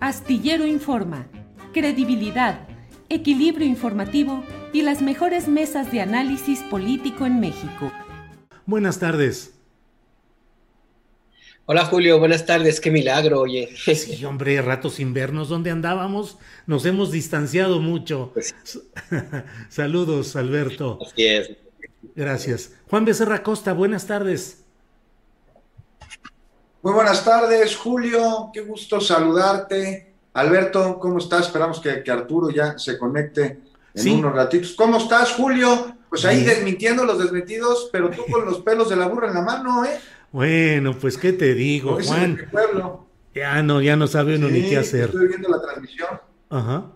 Astillero Informa, credibilidad, equilibrio informativo y las mejores mesas de análisis político en México. Buenas tardes. Hola Julio, buenas tardes, qué milagro, oye. Sí, hombre, rato sin vernos, ¿dónde andábamos? Nos hemos distanciado mucho. Pues Saludos, Alberto. Así es. Gracias. Juan Becerra Costa, buenas tardes. Muy buenas tardes, Julio. Qué gusto saludarte. Alberto, ¿cómo estás? Esperamos que, que Arturo ya se conecte en Sí. unos ratitos. ¿Cómo estás, Julio? Pues ahí desmintiendo los desmentidos, pero tú con los pelos de la burra en la mano, ¿eh? Bueno, pues qué te digo, Como Juan. Ya no, ya no sabe uno ni qué hacer. Estoy viendo la transmisión. Ajá.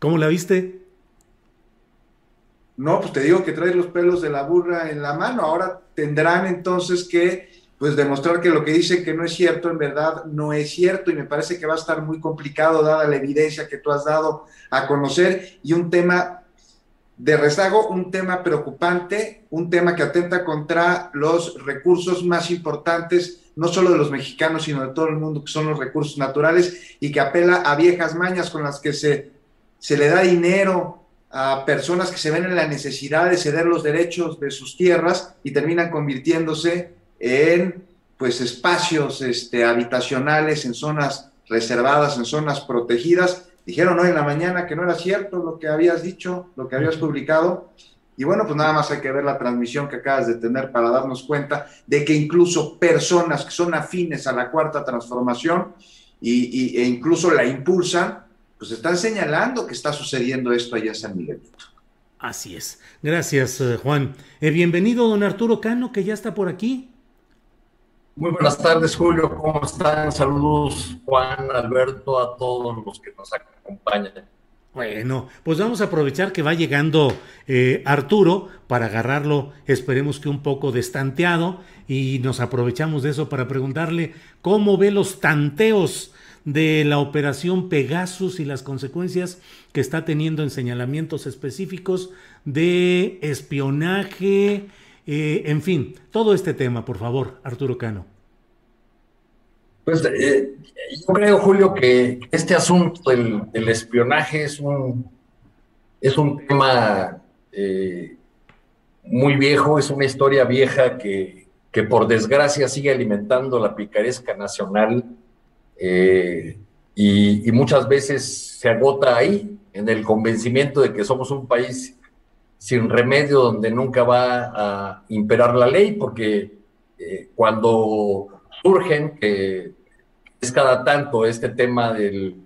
¿Cómo la viste? No, pues te digo que traes los pelos de la burra en la mano. Ahora tendrán entonces que pues demostrar que lo que dicen que no es cierto, en verdad no es cierto. Y me parece que va a estar muy complicado dada la evidencia que tú has dado a conocer y un tema de rezago, un tema preocupante, un tema que atenta contra los recursos más importantes, no solo de los mexicanos, sino de todo el mundo, que son los recursos naturales, y que apela a viejas mañas con las que se, se le da dinero a personas que se ven en la necesidad de ceder los derechos de sus tierras y terminan convirtiéndose en pues espacios este, habitacionales, en zonas reservadas, en zonas protegidas. Dijeron hoy en la mañana que no era cierto lo que habías dicho, lo que habías publicado. Y bueno, pues nada más hay que ver la transmisión que acabas de tener para darnos cuenta de que incluso personas que son afines a la cuarta transformación y, y- e incluso la impulsan, pues están señalando que está sucediendo esto allá en San Miguelito. Así es. Gracias, eh, Juan. Eh, bienvenido, don Arturo Cano, que ya está por aquí. Muy buenas tardes, Julio. ¿Cómo están? Saludos, Juan, Alberto, a todos los que nos acompañan. Bueno, pues vamos a aprovechar que va llegando eh, Arturo para agarrarlo, esperemos que un poco destanteado, y nos aprovechamos de eso para preguntarle cómo ve los tanteos de la operación Pegasus y las consecuencias que está teniendo en señalamientos específicos de espionaje, eh, en fin, todo este tema, por favor, Arturo Cano. Pues eh, yo creo, Julio, que este asunto del, espionaje es un, es un tema eh, muy viejo, es una historia vieja que, que por desgracia sigue alimentando la picaresca nacional y muchas veces se agota ahí, en el convencimiento de que somos un país sin remedio donde nunca va a imperar la ley, porque eh, cuando surgen, que es cada tanto este tema del,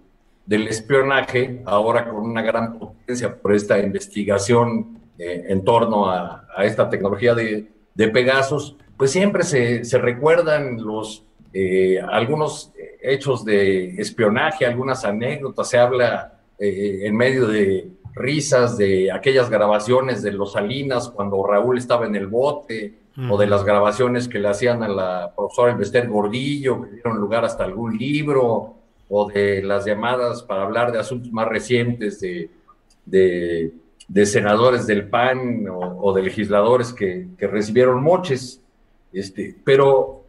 del espionaje, ahora con una gran potencia por esta investigación eh, en torno a, esta tecnología de, de, Pegasus, pues siempre se, se recuerdan los, eh, algunos hechos de espionaje, algunas anécdotas, se habla en medio de risas de aquellas grabaciones de los Salinas cuando Raúl estaba en el bote, o de las grabaciones que le hacían a la profesora Invester Gordillo, que dieron lugar hasta algún libro, o de las llamadas para hablar de asuntos más recientes de, de, de senadores del PAN o, o de legisladores que, que, recibieron moches. Este, pero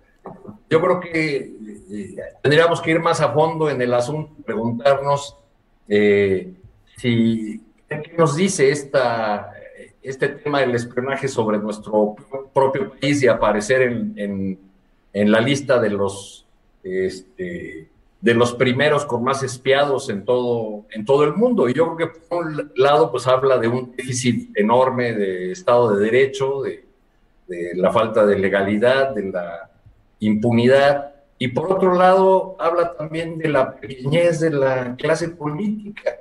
yo creo que eh, tendríamos que ir más a fondo en el asunto, preguntarnos eh, si, ¿qué nos dice esta, este tema del espionaje sobre nuestro propio país y aparecer en, la lista de los, este, de los primeros con más espiados en todo, en todo el mundo? Y yo creo que por un lado pues habla de un déficit enorme de Estado de Derecho, de, de la falta de legalidad, de la impunidad, y por otro lado habla también de la pequeñez de la clase política.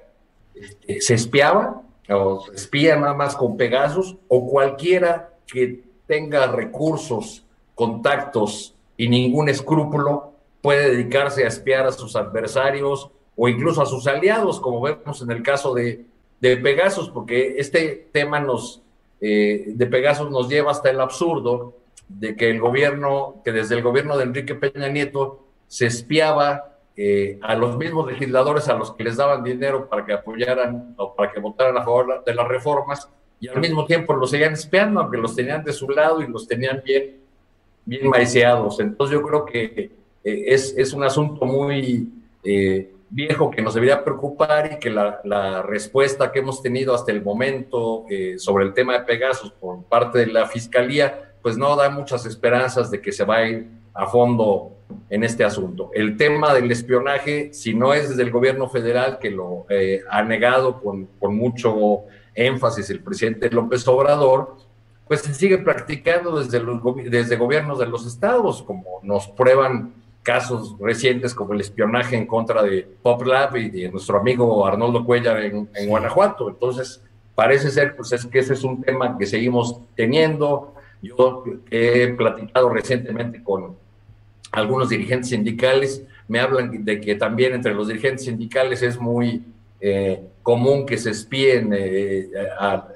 Este, se espiaba, o se espía nada más con Pegasus, o cualquiera que tenga recursos, contactos y ningún escrúpulo puede dedicarse a espiar a sus adversarios o incluso a sus aliados, como vemos en el caso de, de Pegasus, porque este tema nos, eh, de Pegasus nos lleva hasta el absurdo de que el gobierno, que desde el gobierno de Enrique Peña Nieto se espiaba eh, a los mismos legisladores a los que les daban dinero para que apoyaran o para que votaran a favor de las reformas y al mismo tiempo los seguían espiando, aunque los tenían de su lado y los tenían bien, bien maiceados. Entonces yo creo que eh, es, es, un asunto muy eh, viejo que nos debería preocupar y que la, la, respuesta que hemos tenido hasta el momento sobre el tema de Pegasus por parte de la Fiscalía pues no da muchas esperanzas de que se va a ir a fondo en este asunto. El tema del espionaje, si no es desde el gobierno federal que lo eh, ha negado con, con, mucho énfasis el presidente López Obrador, pues se sigue practicando desde los desde gobiernos de los estados, como nos prueban casos recientes como el espionaje en contra de PopLab y de nuestro amigo Arnoldo Cuellar en, en Guanajuato. Entonces, parece ser pues, es que ese es un tema que seguimos teniendo yo he platicado recientemente con algunos dirigentes sindicales, me hablan de que también entre los dirigentes sindicales es muy eh, común que se espíen, eh,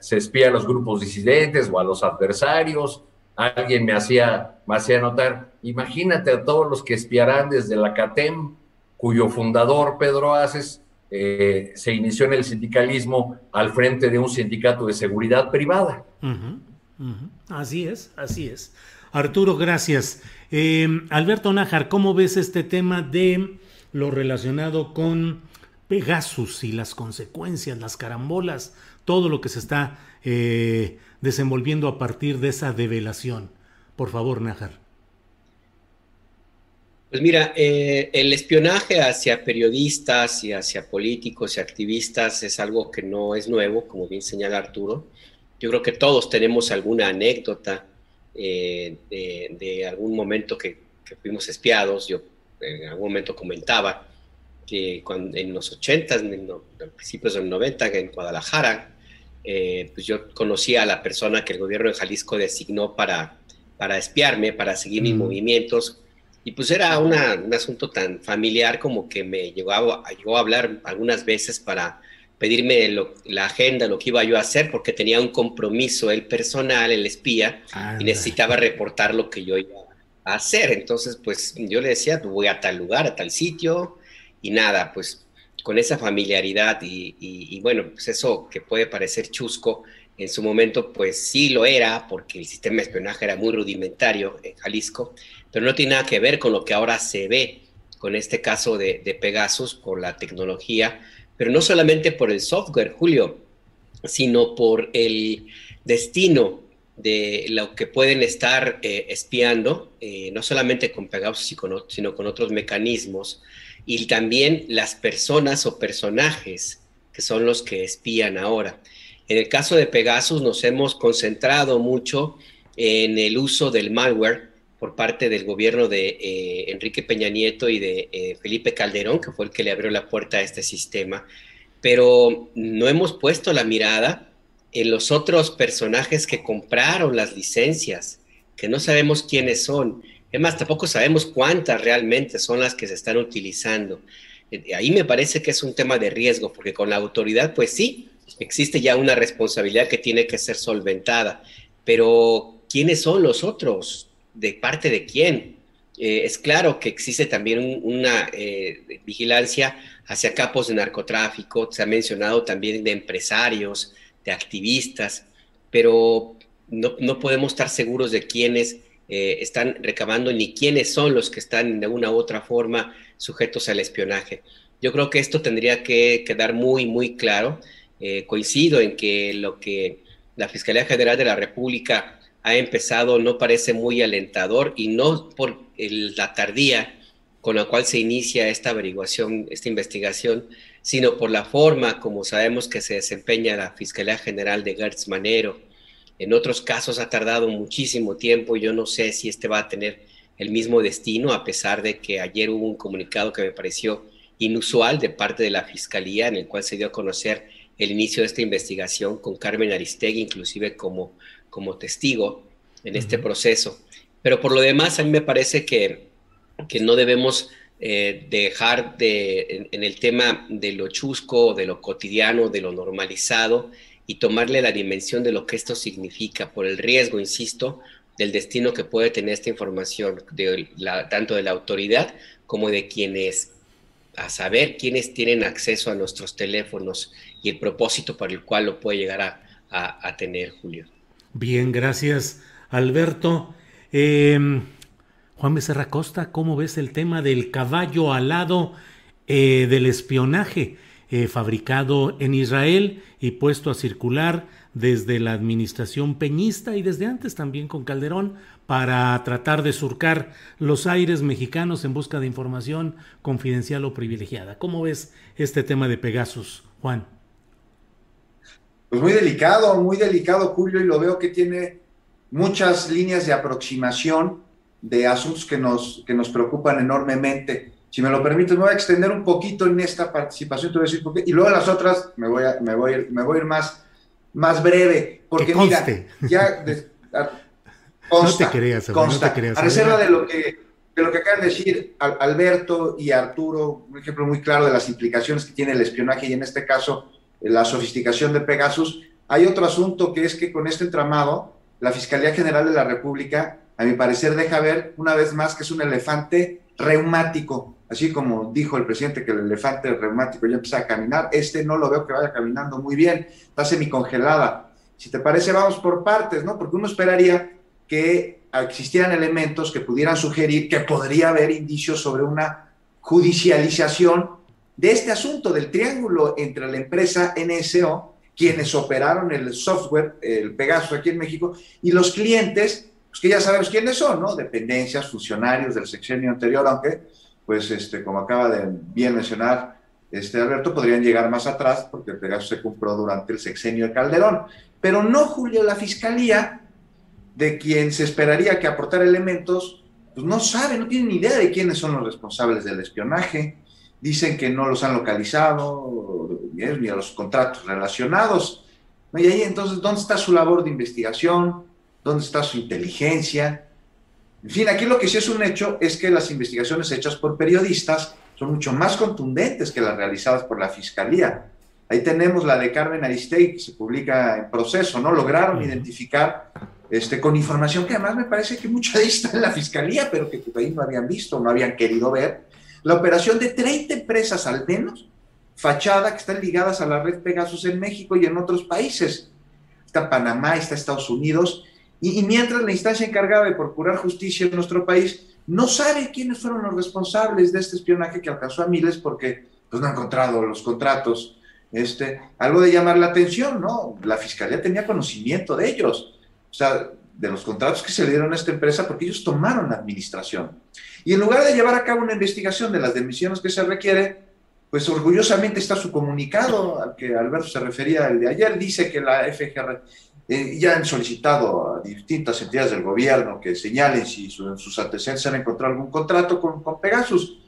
se espía a los grupos disidentes o a los adversarios. Alguien me hacía, me hacía notar, imagínate a todos los que espiarán desde la CATEM, cuyo fundador, Pedro Aces, eh, se inició en el sindicalismo al frente de un sindicato de seguridad privada. Así es, así es. Arturo, gracias. Eh, Alberto Nájar, ¿cómo ves este tema de lo relacionado con Pegasus y las consecuencias, las carambolas, todo lo que se está eh, desenvolviendo a partir de esa develación? Por favor, Nájar. Pues mira, eh, el espionaje hacia periodistas y hacia políticos y activistas es algo que no es nuevo, como bien señala Arturo. Yo creo que todos tenemos alguna anécdota eh, de, algún momento que, fuimos espiados. Yo en algún momento comentaba que cuando, en los 80, en los, principios del 90, en Guadalajara, eh, pues yo conocía a la persona que el gobierno de Jalisco designó para, para espiarme, para seguir mis mm. movimientos. Y pues era un asunto tan familiar como que me llegó a, llegó a hablar algunas veces para pedirme la agenda, lo que iba yo a hacer, porque tenía un compromiso, el personal, el espía, y necesitaba reportar lo que yo iba a hacer. Entonces, pues yo le decía, voy a tal lugar, a tal sitio, y nada, pues con esa familiaridad y, bueno, pues eso que puede parecer chusco, en su momento pues sí lo era, porque el sistema de espionaje era muy rudimentario en Jalisco, pero no tiene nada que ver con lo que ahora se ve con este caso de, de Pegasus, por la tecnología pero no solamente por el software, Julio, sino por el destino de lo que pueden estar eh, espiando, eh, no solamente con Pegasus, sino con otros mecanismos, y también las personas o personajes que son los que espían ahora. En el caso de Pegasus nos hemos concentrado mucho en el uso del malware por parte del gobierno de eh, Enrique Peña Nieto y de eh, Felipe Calderón, que fue el que le abrió la puerta a este sistema, pero no hemos puesto la mirada en los otros personajes que compraron las licencias, que no sabemos quiénes son. Es más, tampoco sabemos cuántas realmente son las que se están utilizando. Eh, ahí me parece que es un tema de riesgo, porque con la autoridad, pues sí, existe ya una responsabilidad que tiene que ser solventada, pero ¿quiénes son los otros? De parte de quién. Eh, es claro que existe también una eh, vigilancia hacia capos de narcotráfico, se ha mencionado también de empresarios, de activistas, pero no, podemos estar seguros de quiénes eh, están recabando ni quiénes son los que están de una u otra forma sujetos al espionaje. Yo creo que esto tendría que quedar muy, muy claro. Coincido en que lo que la Fiscalía General de la República ha empezado no parece muy alentador y no por la tardía con la cual se inicia esta averiguación, esta investigación, sino por la forma como sabemos que se desempeña la Fiscalía General de Gertz Manero. En otros casos ha tardado muchísimo tiempo, yo no sé si este va a tener el mismo destino, a pesar de que ayer hubo un comunicado que me pareció inusual de parte de la Fiscalía, en el cual se dio a conocer el inicio de esta investigación con Carmen Aristegui, inclusive como, como testigo en este proceso. Pero por lo demás, a mí me parece que, que no debemos eh, dejar de, en, el tema de lo chusco, de lo cotidiano, de lo normalizado y tomarle la dimensión de lo que esto significa por el riesgo, insisto, del destino que puede tener esta información, de la, tanto de la autoridad como de quienes, a saber quiénes tienen acceso a nuestros teléfonos y el propósito para el cual lo puede llegar a, a, tener, Julio. Bien, gracias, Alberto. Em, Juan Becerra Costa, ¿cómo ves el tema del caballo alado eh, del espionaje eh, fabricado en Israel y puesto a circular desde la administración peñista y desde antes también con Calderón para tratar de surcar los aires mexicanos en busca de información confidencial o privilegiada. ¿Cómo ves este tema de Pegasus, Juan? Pues muy delicado, muy delicado, Julio, y lo veo que tiene muchas líneas de aproximación de asuntos que nos, que nos preocupan enormemente. Si me lo permites, me voy a extender un poquito en esta participación, te voy a decir por qué, y luego las otras me voy a, me voy me voy a ir más más breve, porque mira, ya no te creas, consta, a reserva de lo que de lo que acaban de decir Alberto y Arturo, un ejemplo muy claro de las implicaciones que tiene el espionaje y en este caso la sofisticación de Pegasus, hay otro asunto que es que con este entramado, la Fiscalía General de la República, a mi parecer, deja ver una vez más que es un elefante reumático así como dijo el presidente que el elefante reumático ya empieza a caminar, este no lo veo que vaya caminando muy bien, está semicongelada. Si te parece, vamos por partes, ¿no? Porque uno esperaría que existieran elementos que pudieran sugerir que podría haber indicios sobre una judicialización de este asunto del triángulo entre la empresa NSO, quienes operaron el software, el Pegasus aquí en México, y los clientes, pues que ya sabemos quiénes son, ¿no? Dependencias, funcionarios del sexenio anterior, aunque pues este, como acaba de bien mencionar este Alberto, podrían llegar más atrás porque el Pegasus se compró durante el sexenio de Calderón. Pero no, Julio, la fiscalía, de quien se esperaría que aportara elementos, pues no sabe, no tiene ni idea de quiénes son los responsables del espionaje. Dicen que no los han localizado, ni a los contratos relacionados. Y ahí entonces, ¿dónde está su labor de investigación? ¿Dónde está su inteligencia? En fin, aquí lo que sí es un hecho es que las investigaciones hechas por periodistas son mucho más contundentes que las realizadas por la Fiscalía. Ahí tenemos la de Carmen Aristegui, que se publica en proceso, ¿no? Lograron identificar este, con información que además me parece que mucha de está en la Fiscalía, pero que ahí no habían visto, no habían querido ver, la operación de 30 empresas al menos, fachada, que están ligadas a la red Pegasus en México y en otros países. Está Panamá, está Estados Unidos, y, mientras la instancia encargada de procurar justicia en nuestro país no sabe quiénes fueron los responsables de este espionaje que alcanzó a miles porque pues, no ha encontrado los contratos. Este, algo de llamar la atención, ¿no? La fiscalía tenía conocimiento de ellos, o sea, de los contratos que se le dieron a esta empresa porque ellos tomaron la administración. Y en lugar de llevar a cabo una investigación de las demisiones que se requiere, pues orgullosamente está su comunicado al que Alberto se refería el de ayer, dice que la FGR, eh, ya han solicitado a distintas entidades del gobierno que señalen si sus antecedentes han encontrado algún contrato con, con, Pegasus.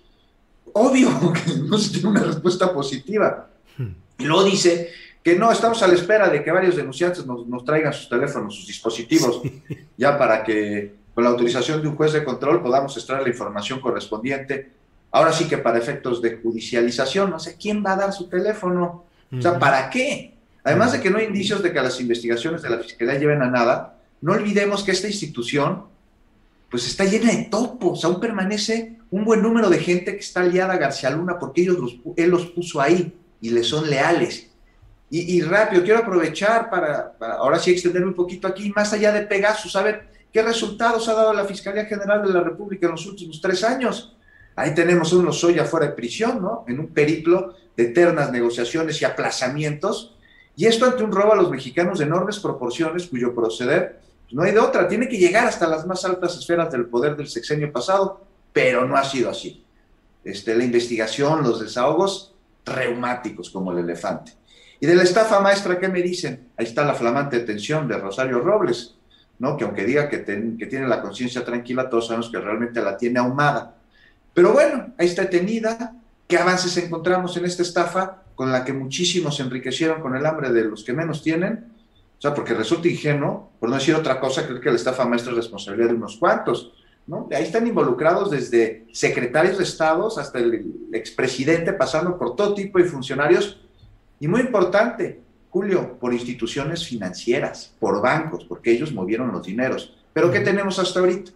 Obvio que no se tiene una respuesta positiva. Hmm. Y luego dice que no, estamos a la espera de que varios denunciantes nos, nos traigan sus teléfonos, sus dispositivos, ya para que con la autorización de un juez de control podamos extraer la información correspondiente. Ahora sí que para efectos de judicialización, no sé quién va a dar su teléfono. O sea, ¿para qué? Además de que no hay indicios de que las investigaciones de la Fiscalía lleven a nada, no olvidemos que esta institución pues está llena de topos, aún permanece un buen número de gente que está aliada a García Luna porque ellos los, él los puso ahí y le son leales. Y, rápido, quiero aprovechar para, ahora sí extenderme un poquito aquí, más allá de Pegasus, a ver qué resultados ha dado la Fiscalía General de la República en los últimos tres años. Ahí tenemos un Lozoya fuera de prisión, ¿no? En un periplo de eternas negociaciones y aplazamientos. Y esto ante un robo a los mexicanos de enormes proporciones, cuyo proceder pues, no hay de otra. Tiene que llegar hasta las más altas esferas del poder del sexenio pasado, pero no ha sido así. Este, la investigación, los desahogos, reumáticos como el elefante. Y de la estafa maestra, ¿qué me dicen? Ahí está la flamante detención de Rosario Robles, ¿no? Que aunque diga que, que tiene la conciencia tranquila, todos sabemos que realmente la tiene ahumada. Pero bueno, ahí está detenida. ¿Qué avances encontramos en esta estafa con la que muchísimos se enriquecieron con el hambre de los que menos tienen? O sea, porque resulta ingenuo, por no decir otra cosa, creo que la estafa maestra es responsabilidad de unos cuantos. Ahí están involucrados desde secretarios de estados hasta el expresidente, pasando por todo tipo de funcionarios. Y muy importante, Julio, por instituciones financieras, por bancos, porque ellos movieron los dineros. Pero ¿qué tenemos hasta ahorita?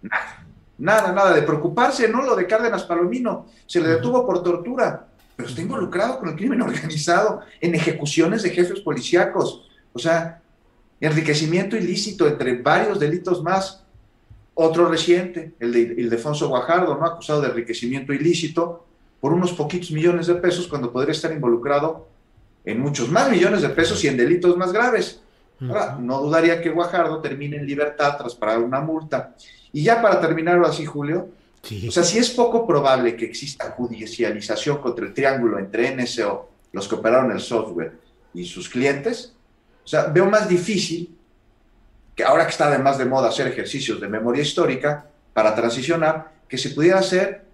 Nada. Nada, nada de preocuparse, ¿no? Lo de Cárdenas Palomino, se le detuvo por tortura, pero está involucrado con el crimen organizado en ejecuciones de jefes policíacos. O sea, enriquecimiento ilícito entre varios delitos más. Otro reciente, el de Ildefonso Guajardo, ¿no? Acusado de enriquecimiento ilícito por unos poquitos millones de pesos cuando podría estar involucrado en muchos más millones de pesos y en delitos más graves. Ahora, no dudaría que Guajardo termine en libertad tras pagar una multa. Y ya para terminarlo así, Julio, o sea, si es poco probable que exista judicialización contra el triángulo entre NSO, los que operaron el software, y sus clientes, o sea, veo más difícil que ahora que está además de moda hacer ejercicios de memoria histórica para transicionar, que se pudiera hacer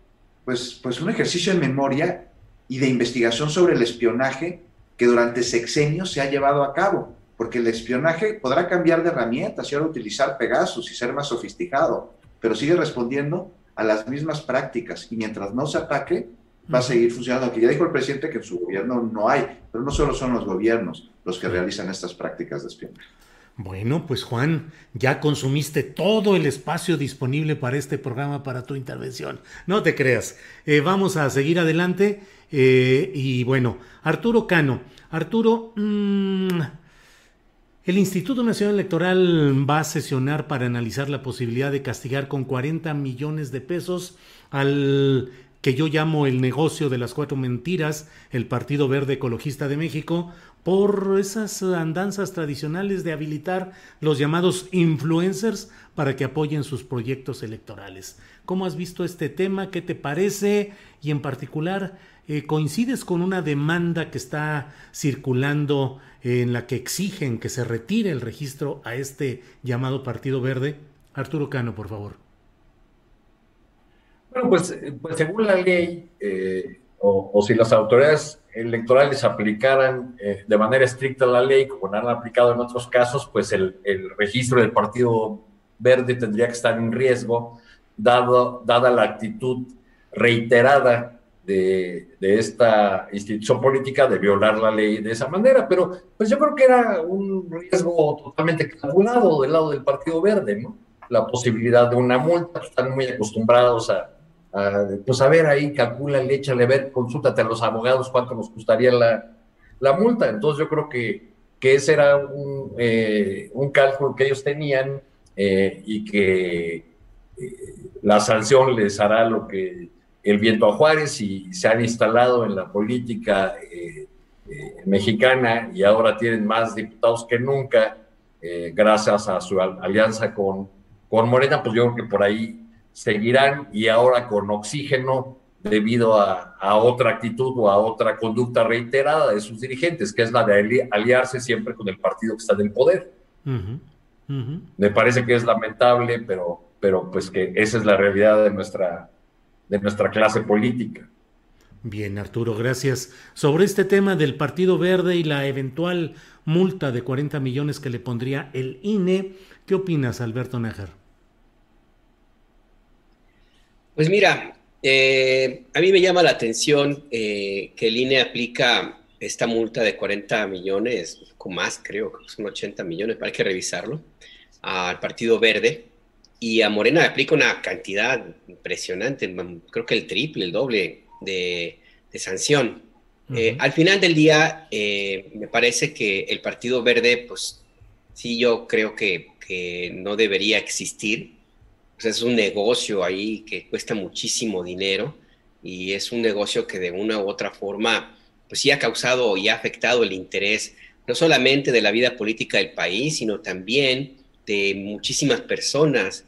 pues, pues un ejercicio de memoria y de investigación sobre el espionaje que durante sexenios se ha llevado a cabo porque el espionaje podrá cambiar de herramientas y ahora utilizar Pegasus y ser más sofisticado, pero sigue respondiendo a las mismas prácticas y mientras no se ataque, va a seguir funcionando. Aquí ya dijo el presidente que en su gobierno no hay, pero no solo son los gobiernos los que realizan estas prácticas de espionaje. Bueno, pues Juan, ya consumiste todo el espacio disponible para este programa, para tu intervención. No te creas. Eh, vamos a seguir adelante. Eh, y bueno, Arturo Cano. Arturo, mmm, el Instituto Nacional Electoral va a sesionar para analizar la posibilidad de castigar con 40 millones de pesos al que yo llamo el negocio de las cuatro mentiras, el Partido Verde Ecologista de México, por esas andanzas tradicionales de habilitar los llamados influencers para que apoyen sus proyectos electorales. ¿Cómo has visto este tema? ¿Qué te parece? Y en particular, eh, ¿coincides con una demanda que está circulando en la que exigen que se retire el registro a este llamado Partido Verde? Arturo Cano, por favor. Bueno, pues, pues según la ley, eh, o, si las autoridades electorales aplicaran eh, de manera estricta la ley, como han aplicado en otros casos, pues el, el, registro del Partido Verde tendría que estar en riesgo, dado, dada la actitud reiterada de, esta institución política de violar la ley de esa manera, pero pues yo creo que era un riesgo totalmente calculado del lado del Partido Verde, ¿no? La posibilidad de una multa, pues, están muy acostumbrados a, pues a ver ahí, calcúlale, échale, ver, consúltate a los abogados cuánto nos costaría la, la multa. Entonces yo creo que, que ese era un, eh, un cálculo que ellos tenían eh, y que eh, la sanción les hará lo que el viento a Juárez y se han instalado en la política eh, eh, mexicana y ahora tienen más diputados que nunca eh, gracias a su alianza con, con Morena, pues yo creo que por ahí seguirán y ahora con oxígeno debido a, otra actitud o a otra conducta reiterada de sus dirigentes, que es la de aliarse siempre con el partido que está en el poder. Me parece que es lamentable, pero, pero pues que esa es la realidad de nuestra de nuestra clase política. Bien, Arturo, gracias. Sobre este tema del Partido Verde y la eventual multa de 40 millones que le pondría el INE, ¿qué opinas, Alberto Nájar? Pues mira, eh, a mí me llama la atención eh, que el INE aplica esta multa de 40 millones, con más creo, que son 80 millones, hay que revisarlo, al Partido Verde, y a Morena le aplica una cantidad impresionante, creo que el triple, el doble de, sanción. Eh, al final del día, eh, me parece que el Partido Verde, pues sí, yo creo que, no debería existir. pues es un negocio ahí que cuesta muchísimo dinero y es un negocio que de una u otra forma, pues sí ha causado y ha afectado el interés no solamente de la vida política del país, sino también de muchísimas personas,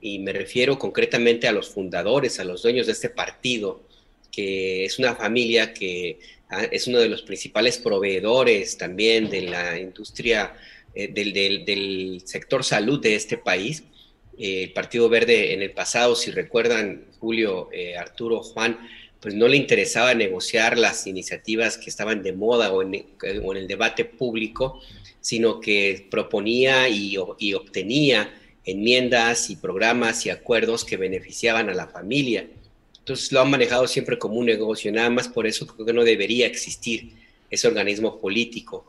y me refiero concretamente a los fundadores, a los dueños de este partido, que es una familia que ah, es uno de los principales proveedores también de la industria, eh, del, sector salud de este país. Eh, el Partido Verde en el pasado, si recuerdan, Julio, eh, Arturo, Juan, pues no le interesaba negociar las iniciativas que estaban de moda o en, el debate público, sino que proponía y, obtenía enmiendas y programas y acuerdos que beneficiaban a la familia. Entonces lo han manejado siempre como un negocio, nada más por eso creo que no debería existir ese organismo político.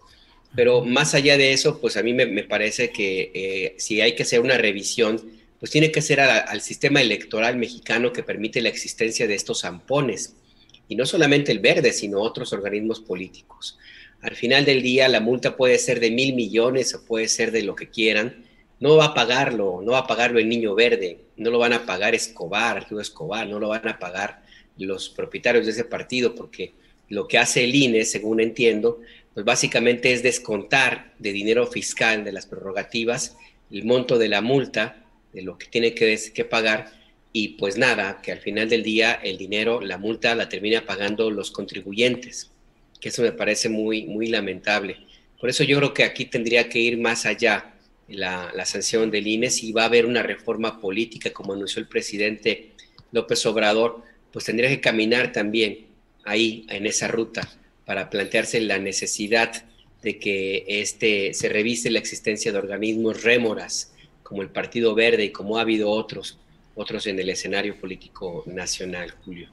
Pero más allá de eso, pues a mí me, parece que eh, si hay que hacer una revisión, pues tiene que ser al sistema electoral mexicano que permite la existencia de estos zampones, y no solamente el verde, sino otros organismos políticos. Al final del día, la multa puede ser de mil millones o puede ser de lo que quieran. No va a pagarlo, no va a pagarlo el niño verde, no lo van a pagar Escobar, Arturo Escobar, no lo van a pagar los propietarios de ese partido, porque lo que hace el INE, según entiendo, pues básicamente es descontar de dinero fiscal de las prerrogativas el monto de la multa de lo que tiene que, que pagar y pues nada, que al final del día el dinero, la multa la termina pagando los contribuyentes, que eso me parece muy, muy lamentable. Por eso yo creo que aquí tendría que ir más allá la, sanción del INE, si va a haber una reforma política, como anunció el presidente López Obrador, pues tendría que caminar también ahí, en esa ruta, para plantearse la necesidad de que este, se revise la existencia de organismos rémoras, como el Partido Verde y como ha habido otros, otros en el escenario político nacional, Julio.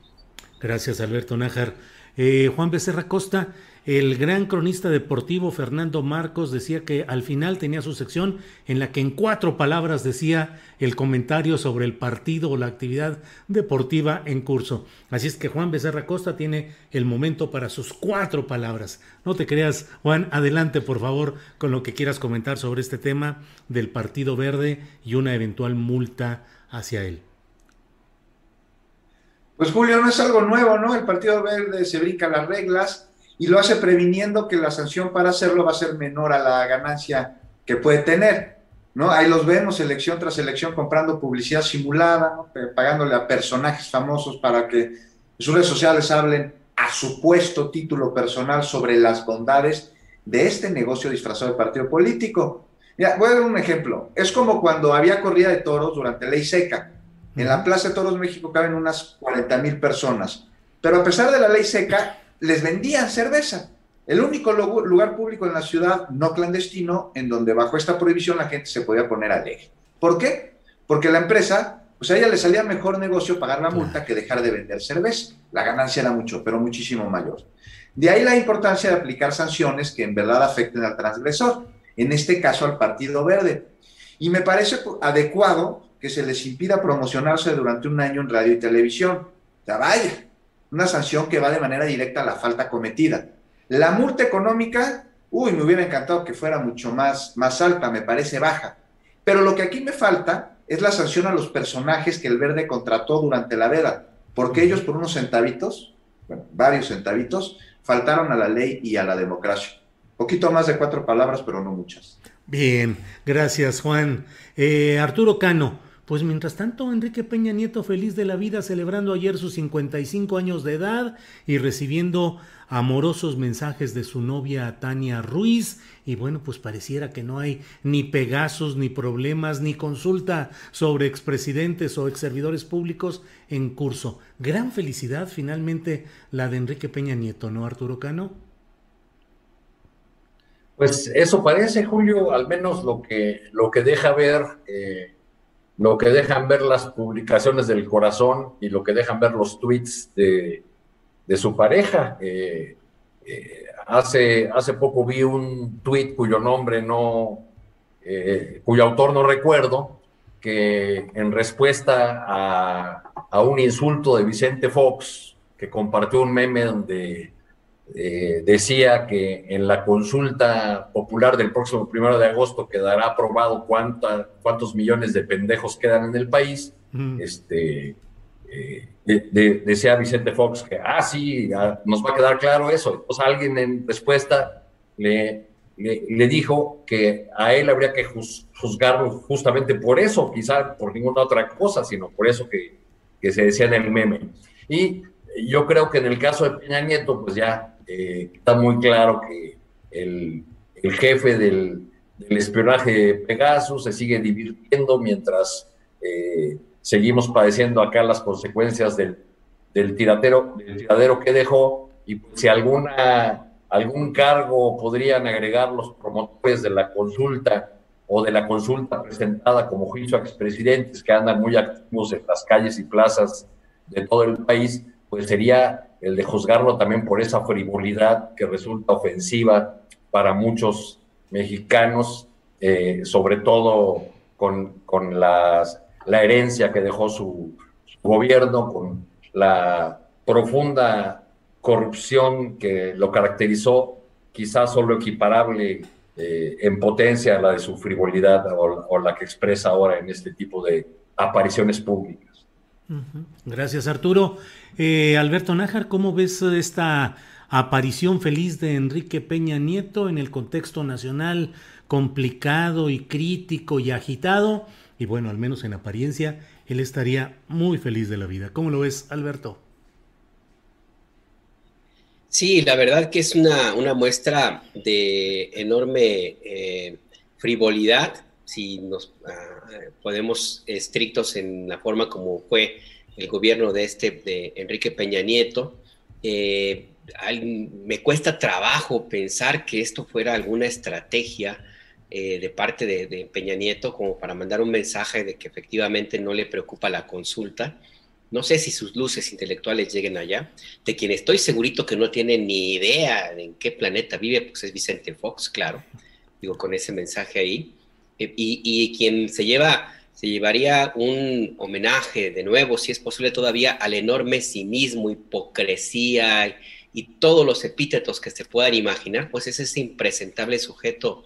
Gracias, Alberto Nájar. Eh, Juan Becerra Costa, el gran cronista deportivo Fernando Marcos decía que al final tenía su sección en la que en cuatro palabras decía el comentario sobre el partido o la actividad deportiva en curso. Así es que Juan Becerra Costa tiene el momento para sus cuatro palabras. No te creas, Juan, adelante por favor con lo que quieras comentar sobre este tema del Partido Verde y una eventual multa hacia él. Pues Julio, no es algo nuevo, ¿no? El Partido Verde se brinca las reglas y lo hace previniendo que la sanción para hacerlo va a ser menor a la ganancia que puede tener, ¿no? Ahí los vemos elección tras elección comprando publicidad simulada, pagándole a personajes famosos para que en sus redes sociales hablen a supuesto título personal sobre las bondades de este negocio disfrazado de partido político. Mira, voy a dar un ejemplo. Es como cuando había corrida de toros durante ley seca. En la Plaza de Toros México caben unas 40 mil personas. Pero a pesar de la ley seca, les vendían cerveza. El único lugar público en la ciudad no clandestino en donde bajo esta prohibición la gente se podía poner alegre. ¿Por qué? Porque la empresa, pues a ella le salía mejor negocio pagar la multa que dejar de vender cerveza. La ganancia era mucho, pero muchísimo mayor. De ahí la importancia de aplicar sanciones que en verdad afecten al transgresor en este caso al Partido Verde. Y me parece adecuado que se les impida promocionarse durante un año en radio y televisión. Vaya, una sanción que va de manera directa a la falta cometida. La multa económica, uy, me hubiera encantado que fuera mucho más, más alta, me parece baja. Pero lo que aquí me falta es la sanción a los personajes que el verde contrató durante la veda, porque ellos por unos centavitos, bueno, varios centavitos, faltaron a la ley y a la democracia. Poquito más de cuatro palabras, pero no muchas. Bien, gracias Juan. Eh, Arturo Cano, pues mientras tanto Enrique Peña Nieto feliz de la vida celebrando ayer sus 55 años de edad y recibiendo amorosos mensajes de su novia Tania Ruiz y bueno pues pareciera que no hay ni pegazos ni problemas ni consulta sobre expresidentes o ex servidores públicos en curso. Gran felicidad finalmente la de Enrique Peña Nieto, ¿no Arturo Cano? Pues eso parece, Julio, al menos lo que, lo que deja ver, eh, lo que dejan ver las publicaciones del corazón y lo que dejan ver los tweets de, su pareja. Eh, eh, hace, hace poco vi un tweet cuyo nombre no, cuyo autor no recuerdo, que en respuesta a, a un insulto de Vicente Fox, que compartió un meme donde eh, decía que en la consulta popular del próximo primero de agosto quedará aprobado cuánta, cuántos millones de pendejos quedan en el país. Este, eh, decía Vicente Fox que, ah, sí, nos va a quedar claro eso. Entonces alguien en respuesta le, le, dijo que a él habría que juzgarlo justamente por eso, quizá por ninguna otra cosa, sino por eso que, que se decía en el meme. Y yo creo que en el caso de Peña Nieto, pues ya eh, está muy claro que el, jefe del, espionaje de Pegasus se sigue divirtiendo mientras eh, seguimos padeciendo acá las consecuencias del, del, tiradero, tiradero que dejó. Y pues, si alguna, algún cargo podrían agregar los promotores de la consulta o de la consulta presentada como juicio a expresidentes que andan muy activos en las calles y plazas de todo el país, pues sería el de juzgarlo también por esa frivolidad que resulta ofensiva para muchos mexicanos, eh, sobre todo con, con las, la herencia que dejó su, gobierno, con la profunda corrupción que lo caracterizó, quizás solo equiparable eh, en potencia a la de su frivolidad o la que expresa ahora en este tipo de apariciones públicas. Gracias, Arturo. Eh, Alberto Nájar, ¿cómo ves esta aparición feliz de Enrique Peña Nieto en el contexto nacional complicado y crítico y agitado? Y bueno, al menos en apariencia, él estaría muy feliz de la vida. ¿Cómo lo ves, Alberto? Sí, la verdad que es una, muestra de enorme eh, frivolidad si nos ah, podemos estrictos en la forma como fue el gobierno de este de Enrique Peña Nieto. Eh, me cuesta trabajo pensar que esto fuera alguna estrategia eh, de parte de, Peña Nieto como para mandar un mensaje de que efectivamente no le preocupa la consulta. No sé si sus luces intelectuales lleguen allá. De quien estoy segurito que no tiene ni idea en qué planeta vive, pues es Vicente Fox, claro. Digo, con ese mensaje ahí. Eh, y, quien se lleva se llevaría un homenaje de nuevo, si es posible todavía, al enorme cinismo, hipocresía y, todos los epítetos que se puedan imaginar, pues es ese impresentable sujeto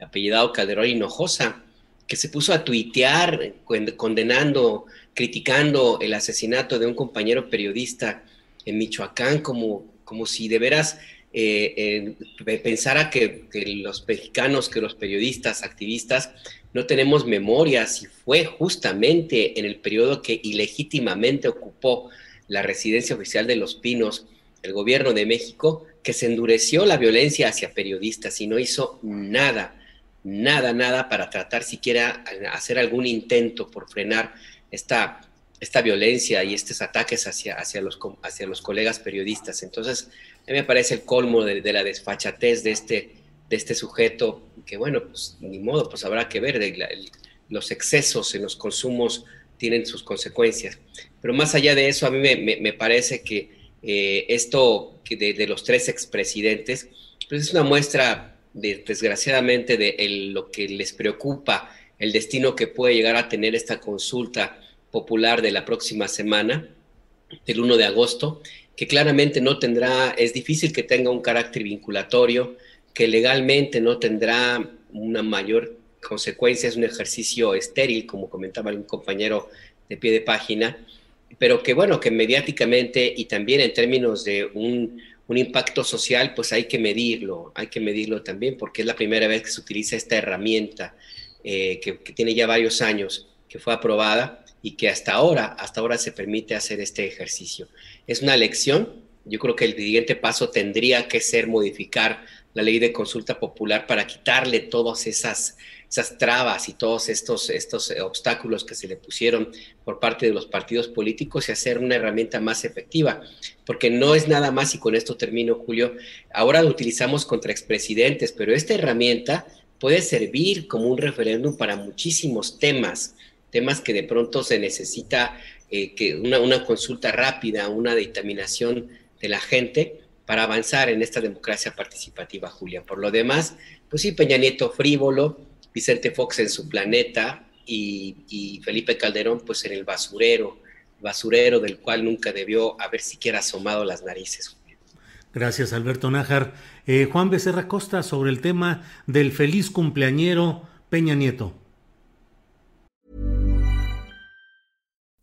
apellidado Calderón Hinojosa, que se puso a tuitear condenando, criticando el asesinato de un compañero periodista en Michoacán, como, como si de veras eh, pensara que, los mexicanos, que los periodistas, activistas, no tenemos memoria si fue justamente en el periodo que ilegítimamente ocupó la residencia oficial de Los Pinos el gobierno de México, que se endureció la violencia hacia periodistas y no hizo nada, nada, nada para tratar siquiera hacer algún intento por frenar esta, esta violencia y estos ataques hacia, hacia, los, hacia los colegas periodistas. Entonces, a mí me parece el colmo de, la desfachatez de este, de este sujeto, que bueno, pues ni modo, pues habrá que ver, los excesos en los consumos tienen sus consecuencias. Pero más allá de eso, a mí me, parece que eh, esto de, los tres expresidentes, pues es una muestra, de, desgraciadamente, de lo que les preocupa, el destino que puede llegar a tener esta consulta popular de la próxima semana, del 1 de agosto, que claramente no tendrá, es difícil que tenga un carácter vinculatorio, que legalmente no tendrá una mayor consecuencia, es un ejercicio estéril, como comentaba un compañero de pie de página, pero que bueno, que mediáticamente y también en términos de un, impacto social, pues hay que medirlo, hay que medirlo también, porque es la primera vez que se utiliza esta herramienta eh, que, que tiene ya varios años, que fue aprobada y que hasta ahora, hasta ahora se permite hacer este ejercicio. Es una lección. Yo creo que el siguiente paso tendría que ser modificar la ley de consulta popular para quitarle todas esas, esas trabas y todos estos, estos obstáculos que se le pusieron por parte de los partidos políticos y hacer una herramienta más efectiva. Porque no es nada más, y con esto termino, Julio, ahora lo utilizamos contra expresidentes, pero esta herramienta puede servir como un referéndum para muchísimos temas temas que de pronto se necesita eh, que una, consulta rápida, una dictaminación de la gente para avanzar en esta democracia participativa, Julia. Por lo demás, pues sí, Peña Nieto frívolo, Vicente Fox en su planeta y, Felipe Calderón pues en el basurero, basurero del cual nunca debió haber siquiera asomado las narices. Gracias, Alberto Nájar. Eh, Juan Becerra Costa, sobre el tema del feliz cumpleañero Peña Nieto.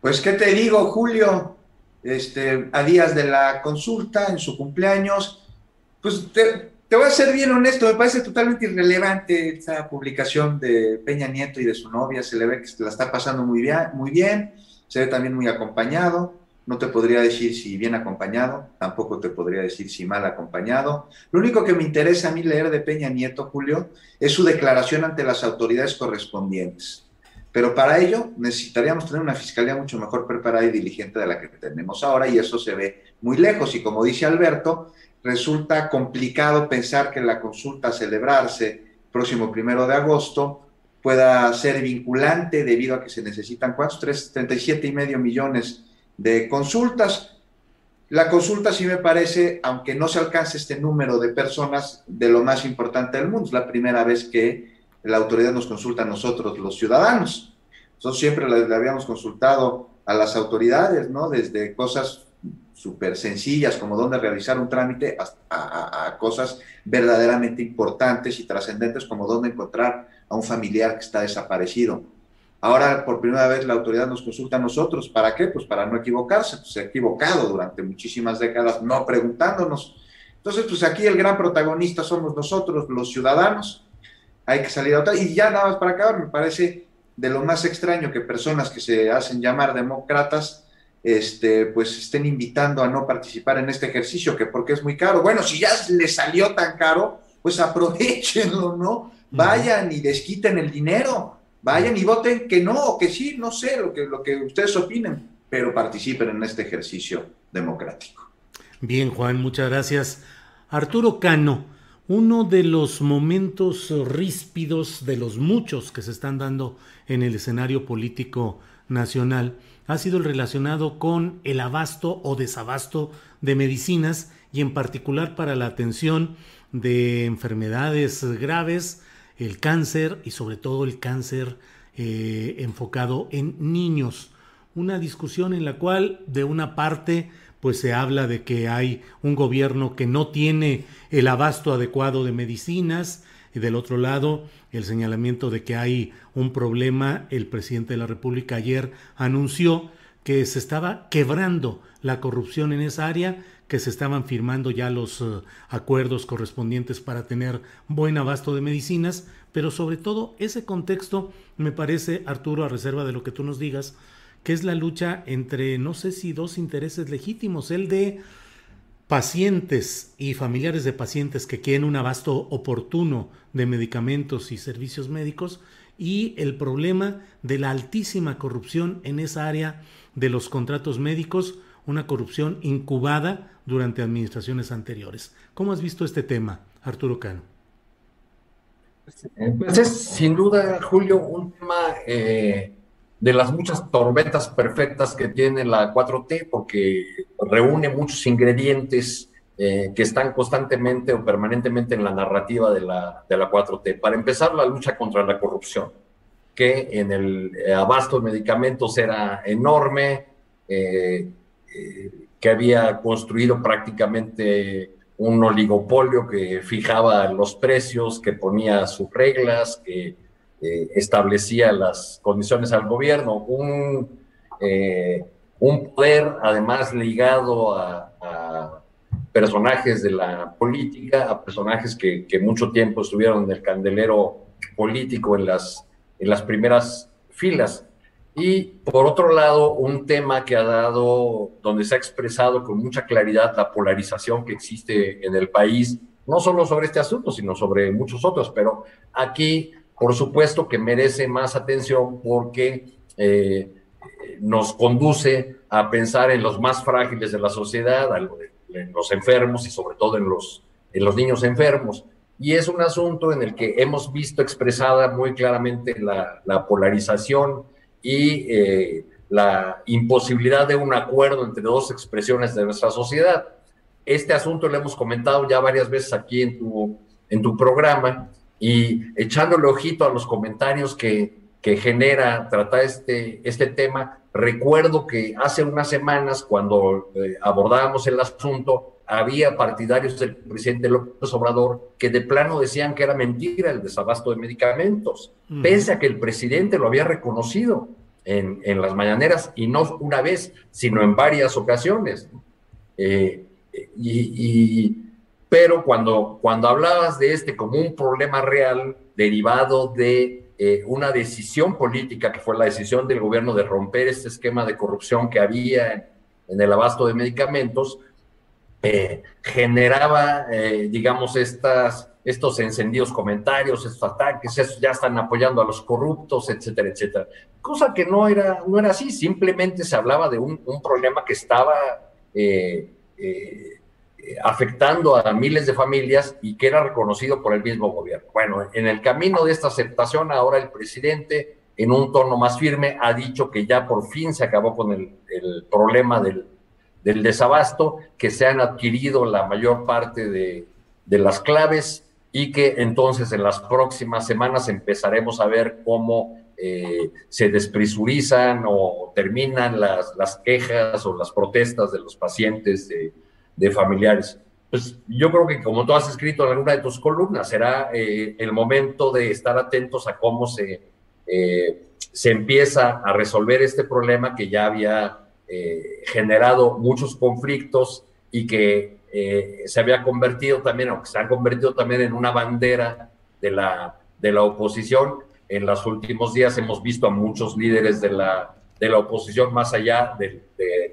Pues, ¿qué te digo, Julio? Este, a días de la consulta, en su cumpleaños, pues te, te voy a ser bien honesto, me parece totalmente irrelevante esta publicación de Peña Nieto y de su novia, se le ve que la está pasando muy bien, muy bien, se ve también muy acompañado, no te podría decir si bien acompañado, tampoco te podría decir si mal acompañado. Lo único que me interesa a mí leer de Peña Nieto, Julio, es su declaración ante las autoridades correspondientes. Pero para ello necesitaríamos tener una fiscalía mucho mejor preparada y diligente de la que tenemos ahora y eso se ve muy lejos. Y como dice Alberto, resulta complicado pensar que la consulta a celebrarse próximo primero de agosto pueda ser vinculante debido a que se necesitan ¿cuántos? 37 y medio millones de consultas. La consulta sí me parece, aunque no se alcance este número de personas, de lo más importante del mundo. Es la primera vez que la autoridad nos consulta a nosotros, los ciudadanos. Nosotros siempre le, habíamos consultado a las autoridades, ¿no? Desde cosas súper sencillas como dónde realizar un trámite a, cosas verdaderamente importantes y trascendentes como dónde encontrar a un familiar que está desaparecido. Ahora, por primera vez, la autoridad nos consulta a nosotros. ¿Para qué? Pues para no equivocarse. Pues se ha equivocado durante muchísimas décadas no preguntándonos. Entonces, pues aquí el gran protagonista somos nosotros, los ciudadanos. Hay que salir a otra. Y ya nada más para acabar, me parece de lo más extraño que personas que se hacen llamar demócratas este, pues estén invitando a no participar en este ejercicio, que porque es muy caro. Bueno, si ya les salió tan caro, pues aprovechenlo, ¿no? Vayan y desquiten el dinero, vayan y voten que no o que sí, no sé lo que, lo que ustedes opinen, pero participen en este ejercicio democrático. Bien, Juan, muchas gracias. Arturo Cano, uno de los momentos ríspidos de los muchos que se están dando en el escenario político nacional ha sido el relacionado con el abasto o desabasto de medicinas y en particular para la atención de enfermedades graves, el cáncer y sobre todo el cáncer eh, enfocado en niños. Una discusión en la cual de una parte pues se habla de que hay un gobierno que no tiene el abasto adecuado de medicinas y del otro lado el señalamiento de que hay un problema. El presidente de la República ayer anunció que se estaba quebrando la corrupción en esa área, que se estaban firmando ya los eh, acuerdos correspondientes para tener buen abasto de medicinas, pero sobre todo ese contexto me parece, Arturo, a reserva de lo que tú nos digas, que es la lucha entre, no sé si dos intereses legítimos, el de pacientes y familiares de pacientes que quieren un abasto oportuno de medicamentos y servicios médicos y el problema de la altísima corrupción en esa área de los contratos médicos, una corrupción incubada durante administraciones anteriores. ¿Cómo has visto este tema, Arturo Cano? Pues es sin duda, Julio, un tema eh, de las muchas tormentas perfectas que tiene la 4T, porque reúne muchos ingredientes eh, que están constantemente o permanentemente en la narrativa de la, de la 4T. Para empezar, la lucha contra la corrupción, que en el eh, abasto de medicamentos era enorme, eh, que había construido prácticamente un oligopolio que fijaba los precios, que ponía sus reglas, que eh, establecía las condiciones al gobierno, un, eh, un poder además ligado a, personajes de la política, a personajes que, mucho tiempo estuvieron en el candelero político en las, en las primeras filas. Y por otro lado, un tema que ha dado, donde se ha expresado con mucha claridad la polarización que existe en el país, no solo sobre este asunto, sino sobre muchos otros, pero aquí, por supuesto que merece más atención porque eh, nos conduce a pensar en los más frágiles de la sociedad, en los enfermos y sobre todo en los, en los niños enfermos. Y es un asunto en el que hemos visto expresada muy claramente la, polarización y eh, la imposibilidad de un acuerdo entre dos expresiones de nuestra sociedad. Este asunto lo hemos comentado ya varias veces aquí en tu, en tu programa y echándole ojito a los comentarios que, que genera tratar este, este tema, recuerdo que hace unas semanas cuando eh, abordábamos el asunto, había partidarios del presidente López Obrador que de plano decían que era mentira el desabasto de medicamentos, pese a que el presidente lo había reconocido en, en, las mañaneras y no una vez, sino en varias ocasiones. Eh, y, pero cuando, cuando hablabas de este como un problema real derivado de eh, una decisión política, que fue la decisión del gobierno de romper este esquema de corrupción que había en, el abasto de medicamentos, eh, generaba, eh, digamos, estas, estos encendidos comentarios, estos ataques, ya están apoyando a los corruptos, etcétera, etcétera. Cosa que no era, no era así, simplemente se hablaba de un, problema que estaba afectando a miles de familias y que era reconocido por el mismo gobierno. Bueno, en el camino de esta aceptación, ahora el presidente, en un tono más firme, ha dicho que ya por fin se acabó con el, problema del, desabasto, que se han adquirido la mayor parte de, las claves y que entonces en las próximas semanas empezaremos a ver cómo eh, se despresurizan o terminan las, las quejas o las protestas de los pacientes de de familiares. Pues yo creo que como tú has escrito en alguna de tus columnas, será eh, el momento de estar atentos a cómo se, eh, se empieza a resolver este problema que ya había eh, generado muchos conflictos y que se había convertido también, o que se ha convertido también en una bandera de la, de la oposición. En los últimos días hemos visto a muchos líderes de la, de la oposición, más allá de,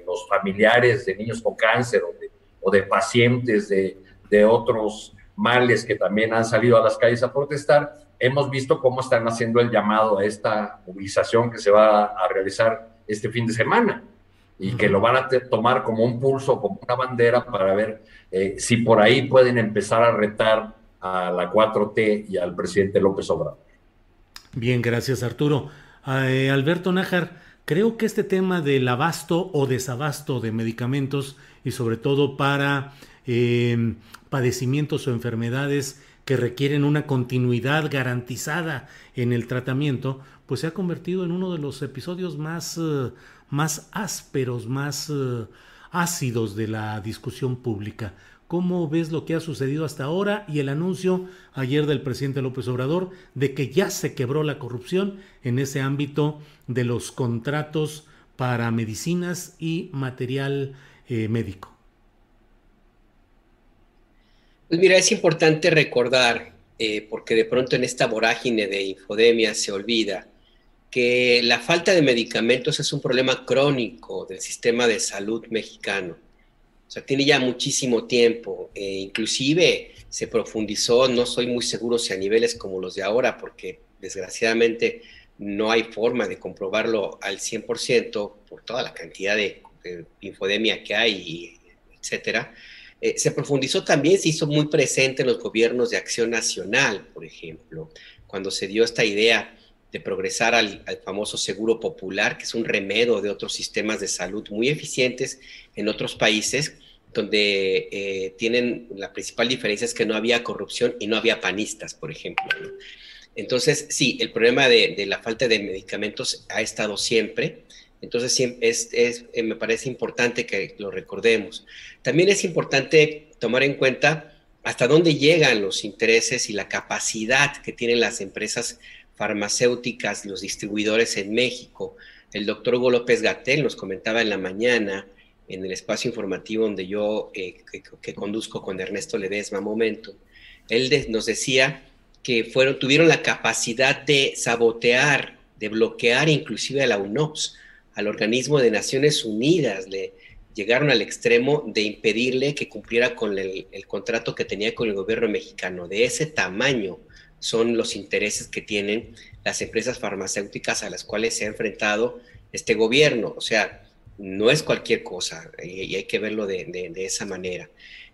los familiares de niños con cáncer de o de pacientes de, de otros males que también han salido a las calles a protestar, hemos visto cómo están haciendo el llamado a esta movilización que se va a realizar este fin de semana y que lo van a tomar como un pulso, como una bandera para ver eh, si por ahí pueden empezar a retar a la 4T y al presidente López Obrador. Bien, gracias Arturo. Eh, Alberto Nájar, creo que este tema del abasto o desabasto de medicamentos y sobre todo para em, padecimientos o enfermedades que requieren una continuidad garantizada en el tratamiento, pues se ha convertido en uno de los episodios más, eh, más ásperos, más eh, ácidos de la discusión pública. ¿Cómo ves lo que ha sucedido hasta ahora y el anuncio ayer del presidente López Obrador de que ya se quebró la corrupción en ese ámbito de los contratos para medicinas y material eh, médico? Pues mira, es importante recordar, eh, porque de pronto en esta vorágine de infodemia se olvida, que la falta de medicamentos es un problema crónico del sistema de salud mexicano. O sea, tiene ya muchísimo tiempo. e inclusive se profundizó, no soy muy seguro si a niveles como los de ahora, porque desgraciadamente no hay forma de comprobarlo al 100% por toda la cantidad de infodemia que hay, etcétera, eh, se profundizó también, se hizo muy presente en los gobiernos de acción nacional, por ejemplo, cuando se dio esta idea de progresar al, famoso seguro popular, que es un remedio de otros sistemas de salud muy eficientes en otros países, donde eh, tienen la principal diferencia es que no había corrupción y no había panistas, por ejemplo. Entonces, sí, el problema de, la falta de medicamentos ha estado siempre, entonces, es, eh, me parece importante que lo recordemos. También es importante tomar en cuenta hasta dónde llegan los intereses y la capacidad que tienen las empresas farmacéuticas, los distribuidores en México, El doctor Hugo López Gatel nos comentaba en la mañana en el espacio informativo donde yo eh, que, conduzco con Ernesto Ledesma Momento, él nos decía que fueron, tuvieron la capacidad de sabotear, de bloquear inclusive a la UNOPS, al organismo de Naciones Unidas, le llegaron al extremo de impedirle que cumpliera con el, contrato que tenía con el gobierno mexicano. De ese tamaño son los intereses que tienen las empresas farmacéuticas a las cuales se ha enfrentado este gobierno. O sea, no es cualquier cosa y, hay que verlo de, esa manera.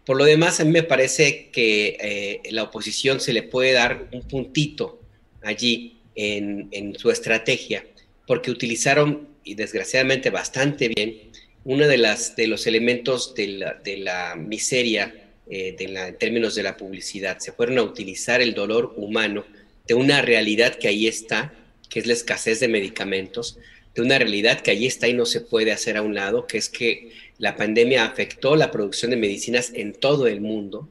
Por lo demás, a mí me parece que eh, la oposición se le puede dar un puntito allí en, su estrategia, porque utilizaron, y desgraciadamente bastante bien, uno de, las, de los elementos de la, miseria eh, en términos de la publicidad. Se fueron a utilizar el dolor humano de una realidad que ahí está, que es la escasez de medicamentos, de una realidad que allí está y no se puede hacer a un lado, que es que la pandemia afectó la producción de medicinas en todo el mundo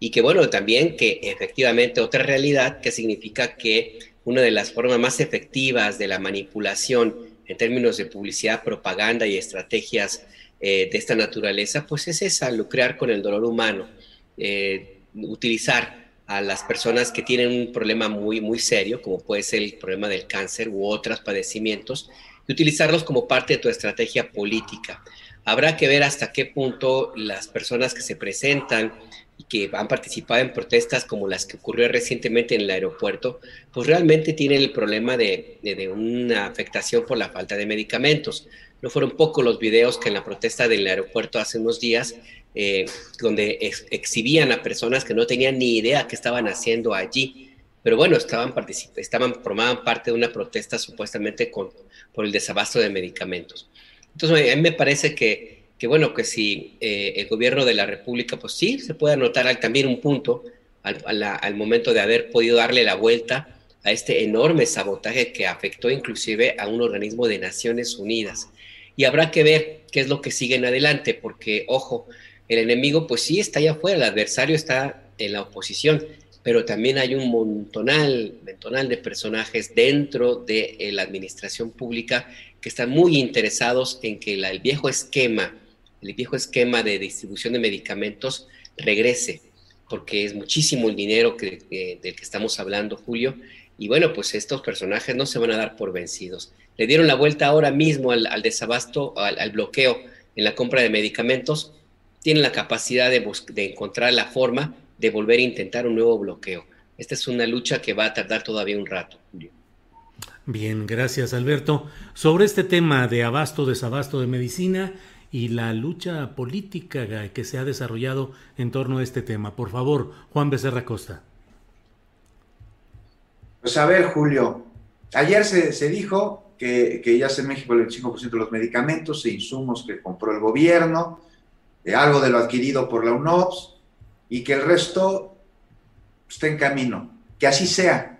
y que bueno, también que efectivamente otra realidad que significa que una de las formas más efectivas de la manipulación en términos de publicidad, propaganda y estrategias eh, de esta naturaleza, pues es esa, lucrar con el dolor humano, eh, utilizar a las personas que tienen un problema muy, muy serio, como puede ser el problema del cáncer u otros padecimientos, utilizarlos como parte de tu estrategia política. Habrá que ver hasta qué punto las personas que se presentan y que han participado en protestas como las que ocurrió recientemente en el aeropuerto, pues realmente tienen el problema de, una afectación por la falta de medicamentos. No fueron pocos los videos que en la protesta del aeropuerto hace unos días, eh, donde exhibían a personas que no tenían ni idea qué estaban haciendo allí pero bueno, estaban, estaban, formaban parte de una protesta supuestamente con, por el desabasto de medicamentos. Entonces, a mí me parece que, que bueno, que si eh, el gobierno de la República, pues sí, se puede anotar también un punto al, momento de haber podido darle la vuelta a este enorme sabotaje que afectó inclusive a un organismo de Naciones Unidas. Y habrá que ver qué es lo que sigue en adelante, porque, ojo, el enemigo pues sí está allá afuera, el adversario está en la oposición pero también hay un montonal, montonal de personajes dentro de eh, la administración pública que están muy interesados en que el viejo esquema, el viejo esquema de distribución de medicamentos regrese, porque es muchísimo el dinero que, del que estamos hablando, Julio, y bueno, pues estos personajes no se van a dar por vencidos. Le dieron la vuelta ahora mismo al, desabasto, al, bloqueo en la compra de medicamentos, tienen la capacidad de, de encontrar la forma de volver a intentar un nuevo bloqueo. Esta es una lucha que va a tardar todavía un rato, Julio. Bien, gracias Alberto. Sobre este tema de abasto, desabasto de medicina y la lucha política que se ha desarrollado en torno a este tema. Por favor, Juan Becerra Costa. Pues a ver, Julio, ayer se, dijo que, ya es en México el 25% de los medicamentos e insumos que compró el gobierno, de algo de lo adquirido por la UNOPS, y que el resto esté en camino. Que así sea,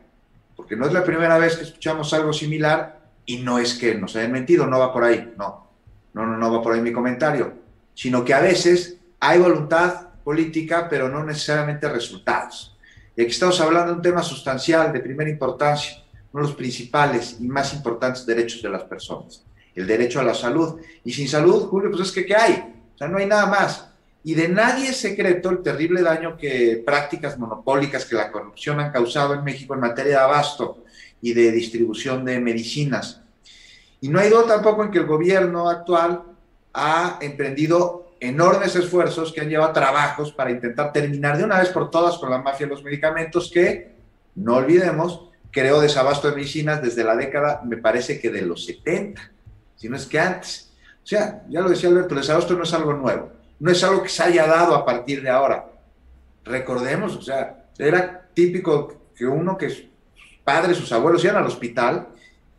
porque no es la primera vez que escuchamos algo similar y no es que nos hayan mentido, no va por ahí, no, no, no, no va por ahí mi comentario, sino que a veces hay voluntad política, pero no necesariamente resultados. Y aquí estamos hablando de un tema sustancial, de primera importancia, uno de los principales y más importantes derechos de las personas, el derecho a la salud. Y sin salud, Julio, pues es que ¿qué hay? O sea, no hay nada más. Y de nadie es secreto el terrible daño que prácticas monopólicas que la corrupción han causado en México en materia de abasto y de distribución de medicinas. Y no hay duda tampoco en que el gobierno actual ha emprendido enormes esfuerzos que han llevado trabajos para intentar terminar de una vez por todas con la mafia de los medicamentos que, no olvidemos, creó desabasto de medicinas desde la década, me parece que de los 70, si no es que antes. O sea, ya lo decía Alberto, el desabasto no es algo nuevo no es algo que se haya dado a partir de ahora. Recordemos, o sea, era típico que uno que padres, sus abuelos iban al hospital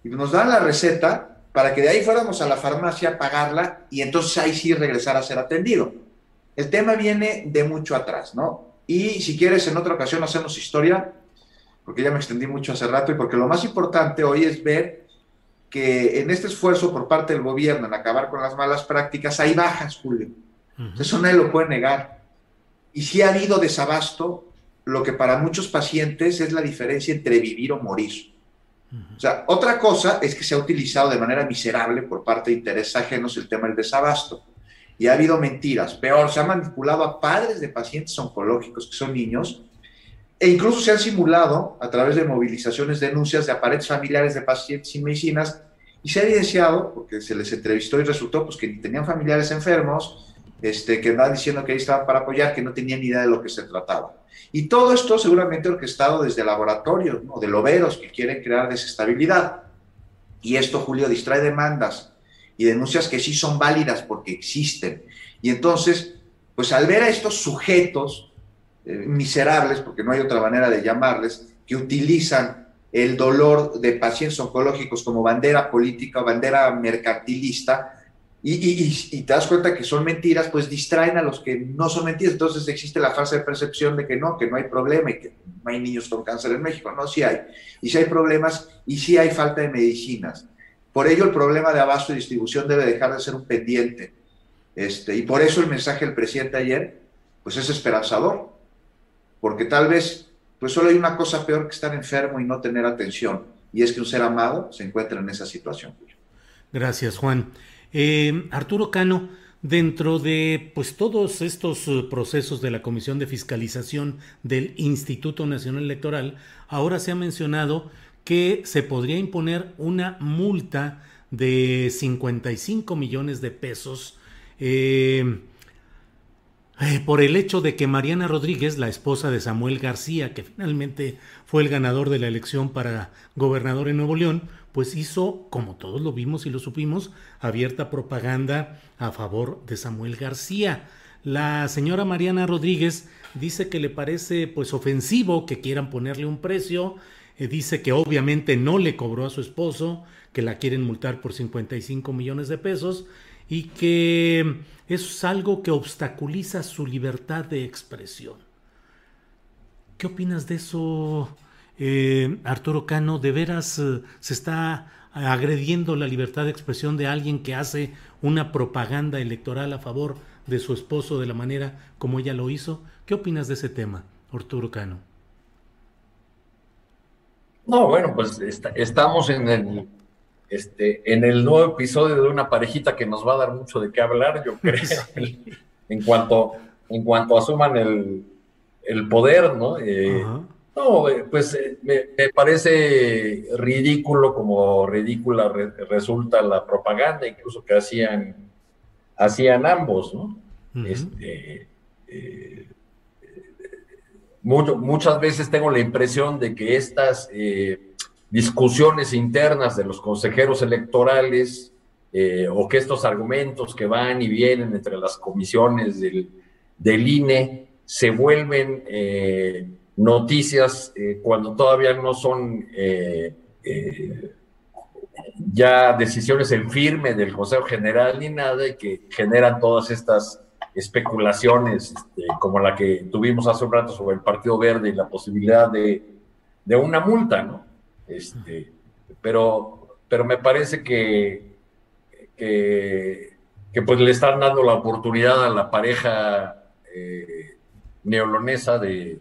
y nos dan la receta para que de ahí fuéramos a la farmacia a pagarla y entonces ahí sí regresar a ser atendido. El tema viene de mucho atrás, ¿no? Y si quieres, en otra ocasión hacemos historia, porque ya me extendí mucho hace rato y porque lo más importante hoy es ver que en este esfuerzo por parte del gobierno en acabar con las malas prácticas hay bajas, Julio eso nadie lo puede negar. Y si ha habido desabasto, lo que para muchos pacientes es la diferencia entre vivir o morir. O sea, otra cosa es que se ha utilizado de manera miserable por parte de intereses ajenos el tema del desabasto. Y ha habido mentiras. Peor, se ha manipulado a padres de pacientes oncológicos que son niños e incluso se han simulado a través de movilizaciones, denuncias de aparentes familiares de pacientes sin medicinas y se ha evidenciado, porque se les entrevistó y resultó pues, que tenían familiares enfermos, este, que andaban diciendo que ahí estaban para apoyar, que no tenían ni idea de lo que se trataba. Y todo esto seguramente orquestado desde laboratorios, ¿no? de loberos que quieren crear desestabilidad. Y esto, Julio, distrae demandas y denuncias que sí son válidas porque existen. Y entonces, pues al ver a estos sujetos eh, miserables, porque no hay otra manera de llamarles, que utilizan el dolor de pacientes oncológicos como bandera política o bandera mercantilista, y, te das cuenta que son mentiras, pues distraen a los que no son mentiras. Entonces existe la falsa percepción de que no, que no hay problema y que no hay niños con cáncer en México. No, sí hay. Y sí hay problemas y sí hay falta de medicinas. Por ello el problema de abasto y distribución debe dejar de ser un pendiente. Este, y por eso el mensaje del presidente ayer, pues es esperanzador. Porque tal vez, pues solo hay una cosa peor que estar enfermo y no tener atención. Y es que un ser amado se encuentra en esa situación. Gracias, Juan. Eh, Arturo Cano, dentro de pues todos estos eh, procesos de la Comisión de Fiscalización del Instituto Nacional Electoral, ahora se ha mencionado que se podría imponer una multa de 55 millones de pesos eh, por el hecho de que Mariana Rodríguez, la esposa de Samuel García, que finalmente fue el ganador de la elección para gobernador en Nuevo León, pues hizo, como todos lo vimos y lo supimos, abierta propaganda a favor de Samuel García. La señora Mariana Rodríguez dice que le parece pues ofensivo que quieran ponerle un precio, eh, dice que obviamente no le cobró a su esposo, que la quieren multar por 55 millones de pesos y que es algo que obstaculiza su libertad de expresión. ¿Qué opinas de eso, eh, Arturo Cano, ¿de veras eh, se está agrediendo la libertad de expresión de alguien que hace una propaganda electoral a favor de su esposo de la manera como ella lo hizo? ¿Qué opinas de ese tema, Arturo Cano? No, bueno, pues estamos en el, este, en el nuevo episodio de una parejita que nos va a dar mucho de qué hablar, yo creo, en, cuanto, en cuanto asuman el, el poder, ¿no? Eh, no, eh, pues eh, me, parece ridículo como ridícula resulta la propaganda, incluso que hacían, hacían ambos, ¿no? este, eh, muchas veces tengo la impresión de que estas discusiones internas de los consejeros electorales o que estos argumentos que van y vienen entre las comisiones del, del INE se vuelven noticias eh, cuando todavía no son eh, eh, ya decisiones en firme del Consejo General ni nada y que generan todas estas especulaciones este, como la que tuvimos hace un rato sobre el Partido Verde y la posibilidad de, una multa, ¿no? Este, pero, pero me parece que, que, pues le están dando la oportunidad a la pareja neolonesa de,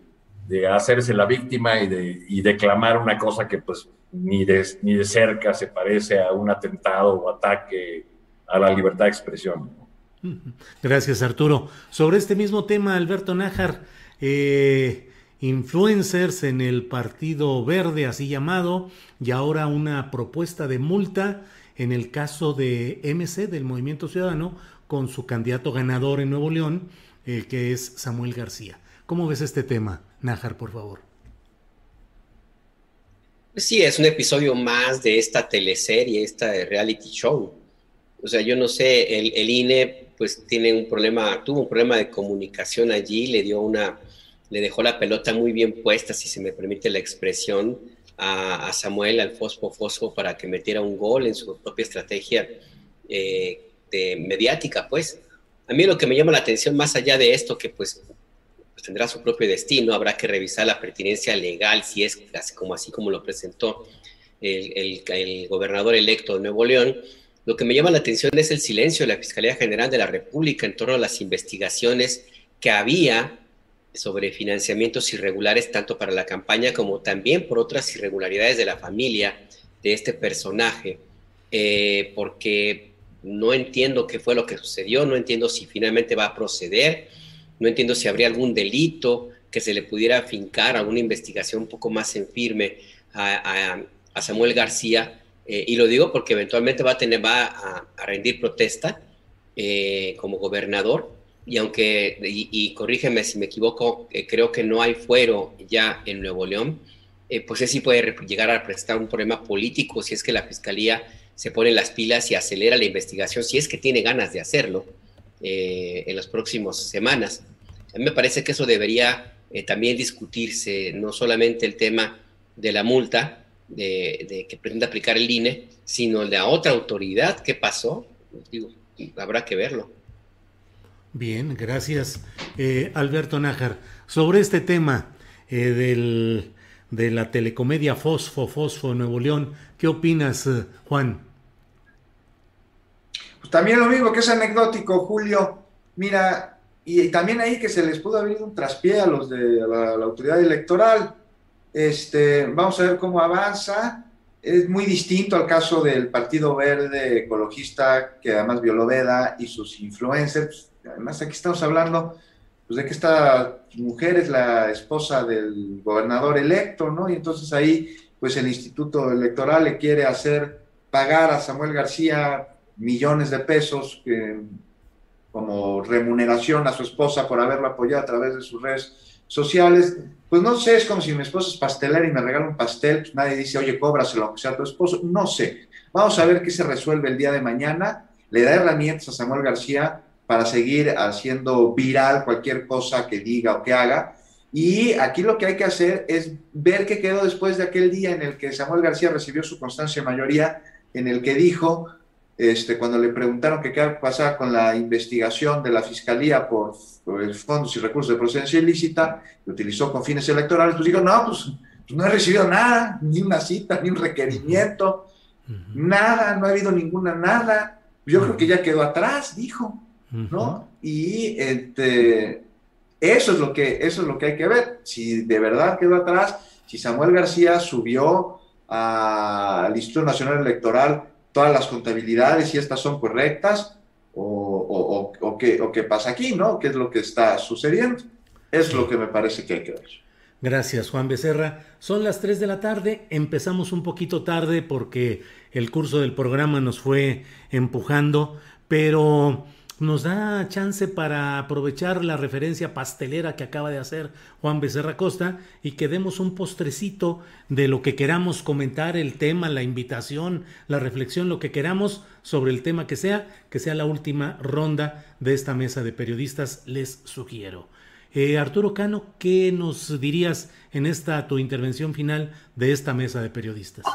de hacerse la víctima y, de, y declamar una cosa que pues ni de, ni de cerca se parece a un atentado o ataque a la libertad de expresión. Gracias Arturo. Sobre este mismo tema, Alberto Nájar, eh, influencers en el Partido Verde, así llamado, y ahora una propuesta de multa en el caso de MC, del Movimiento Ciudadano, con su candidato ganador en Nuevo León, eh, que es Samuel García. ¿Cómo ves este tema? Nájar, por favor. Sí, es un episodio más de esta teleserie, esta reality show. O sea, yo no sé, el, INE pues tiene un problema, tuvo un problema de comunicación allí, le dio una, le dejó la pelota muy bien puesta, si se me permite la expresión, a, Samuel, al Fosfo Fosfo, para que metiera un gol en su propia estrategia eh, de, mediática, pues. A mí lo que me llama la atención, más allá de esto, que pues pues, tendrá su propio destino, habrá que revisar la pertinencia legal, si es como así como lo presentó el, el, gobernador electo de Nuevo León. Lo que me llama la atención es el silencio de la Fiscalía General de la República en torno a las investigaciones que había sobre financiamientos irregulares tanto para la campaña como también por otras irregularidades de la familia de este personaje, eh, porque no entiendo qué fue lo que sucedió, no entiendo si finalmente va a proceder, no entiendo si habría algún delito que se le pudiera afincar, alguna investigación un poco más en firme a, Samuel García, eh, y lo digo porque eventualmente va a, tener, va a, rendir protesta eh, como gobernador, y aunque, y, corrígeme si me equivoco, creo que no hay fuero ya en Nuevo León, pues sí puede llegar a presentar un problema político si es que la fiscalía se pone las pilas y acelera la investigación, si es que tiene ganas de hacerlo eh, en las próximas semanas. A mí me parece que eso debería eh, también discutirse, no solamente el tema de la multa de, que pretende aplicar el INE, sino el de la otra autoridad. ¿Qué pasó? Digo, habrá que verlo. Bien, gracias. Eh, Alberto Nájar, sobre este tema del, de la telecomedia Fosfo, Fosfo Nuevo León, ¿qué opinas, Juan? Pues también lo mismo que es anecdótico, Julio. Mira, y también ahí que se les pudo haber un traspié a los de la, autoridad electoral. Este, vamos a ver cómo avanza. Es muy distinto al caso del Partido Verde Ecologista, que además violó Veda y sus influencers. Además, aquí estamos hablando pues, de que esta mujer es la esposa del gobernador electo, ¿no? Y entonces ahí, pues el Instituto Electoral le quiere hacer pagar a Samuel García millones de pesos como remuneración a su esposa por haberla apoyado a través de sus redes sociales. Pues no sé, es como si mi esposa es pastelera y me regala un pastel, pues nadie dice, oye, cóbraselo aunque sea tu esposo. No sé. Vamos a ver qué se resuelve el día de mañana. Le da herramientas a Samuel García para seguir haciendo viral cualquier cosa que diga o que haga. Y aquí lo que hay que hacer es ver qué quedó después de aquel día en el que Samuel García recibió su constancia mayoría, en el que dijo este, cuando le preguntaron qué pasaba con la investigación de la Fiscalía por, fondos y recursos de procedencia ilícita, que utilizó con fines electorales, pues dijo, no, pues, pues, no he recibido nada, ni una cita, ni un requerimiento, nada, no ha habido ninguna nada. Yo creo que ya quedó atrás, dijo, ¿no? Y este, eso, es lo que, eso es lo que hay que ver, si de verdad quedó atrás, si Samuel García subió al Instituto Nacional Electoral todas las contabilidades y estas son correctas o, o, qué, pasa aquí, ¿no? ¿Qué es lo que está sucediendo? Es lo que me parece que hay que ver. Gracias, Juan Becerra. Son las 3 de la tarde. Empezamos un poquito tarde porque el curso del programa nos fue empujando, pero nos da chance para aprovechar la referencia pastelera que acaba de hacer Juan Becerra Costa y que demos un postrecito de lo que queramos comentar, el tema, la invitación, la reflexión, lo que queramos sobre el tema que sea, que sea la última ronda de esta mesa de periodistas, les sugiero. Eh, Arturo Cano, ¿qué nos dirías en esta tu intervención final de esta mesa de periodistas?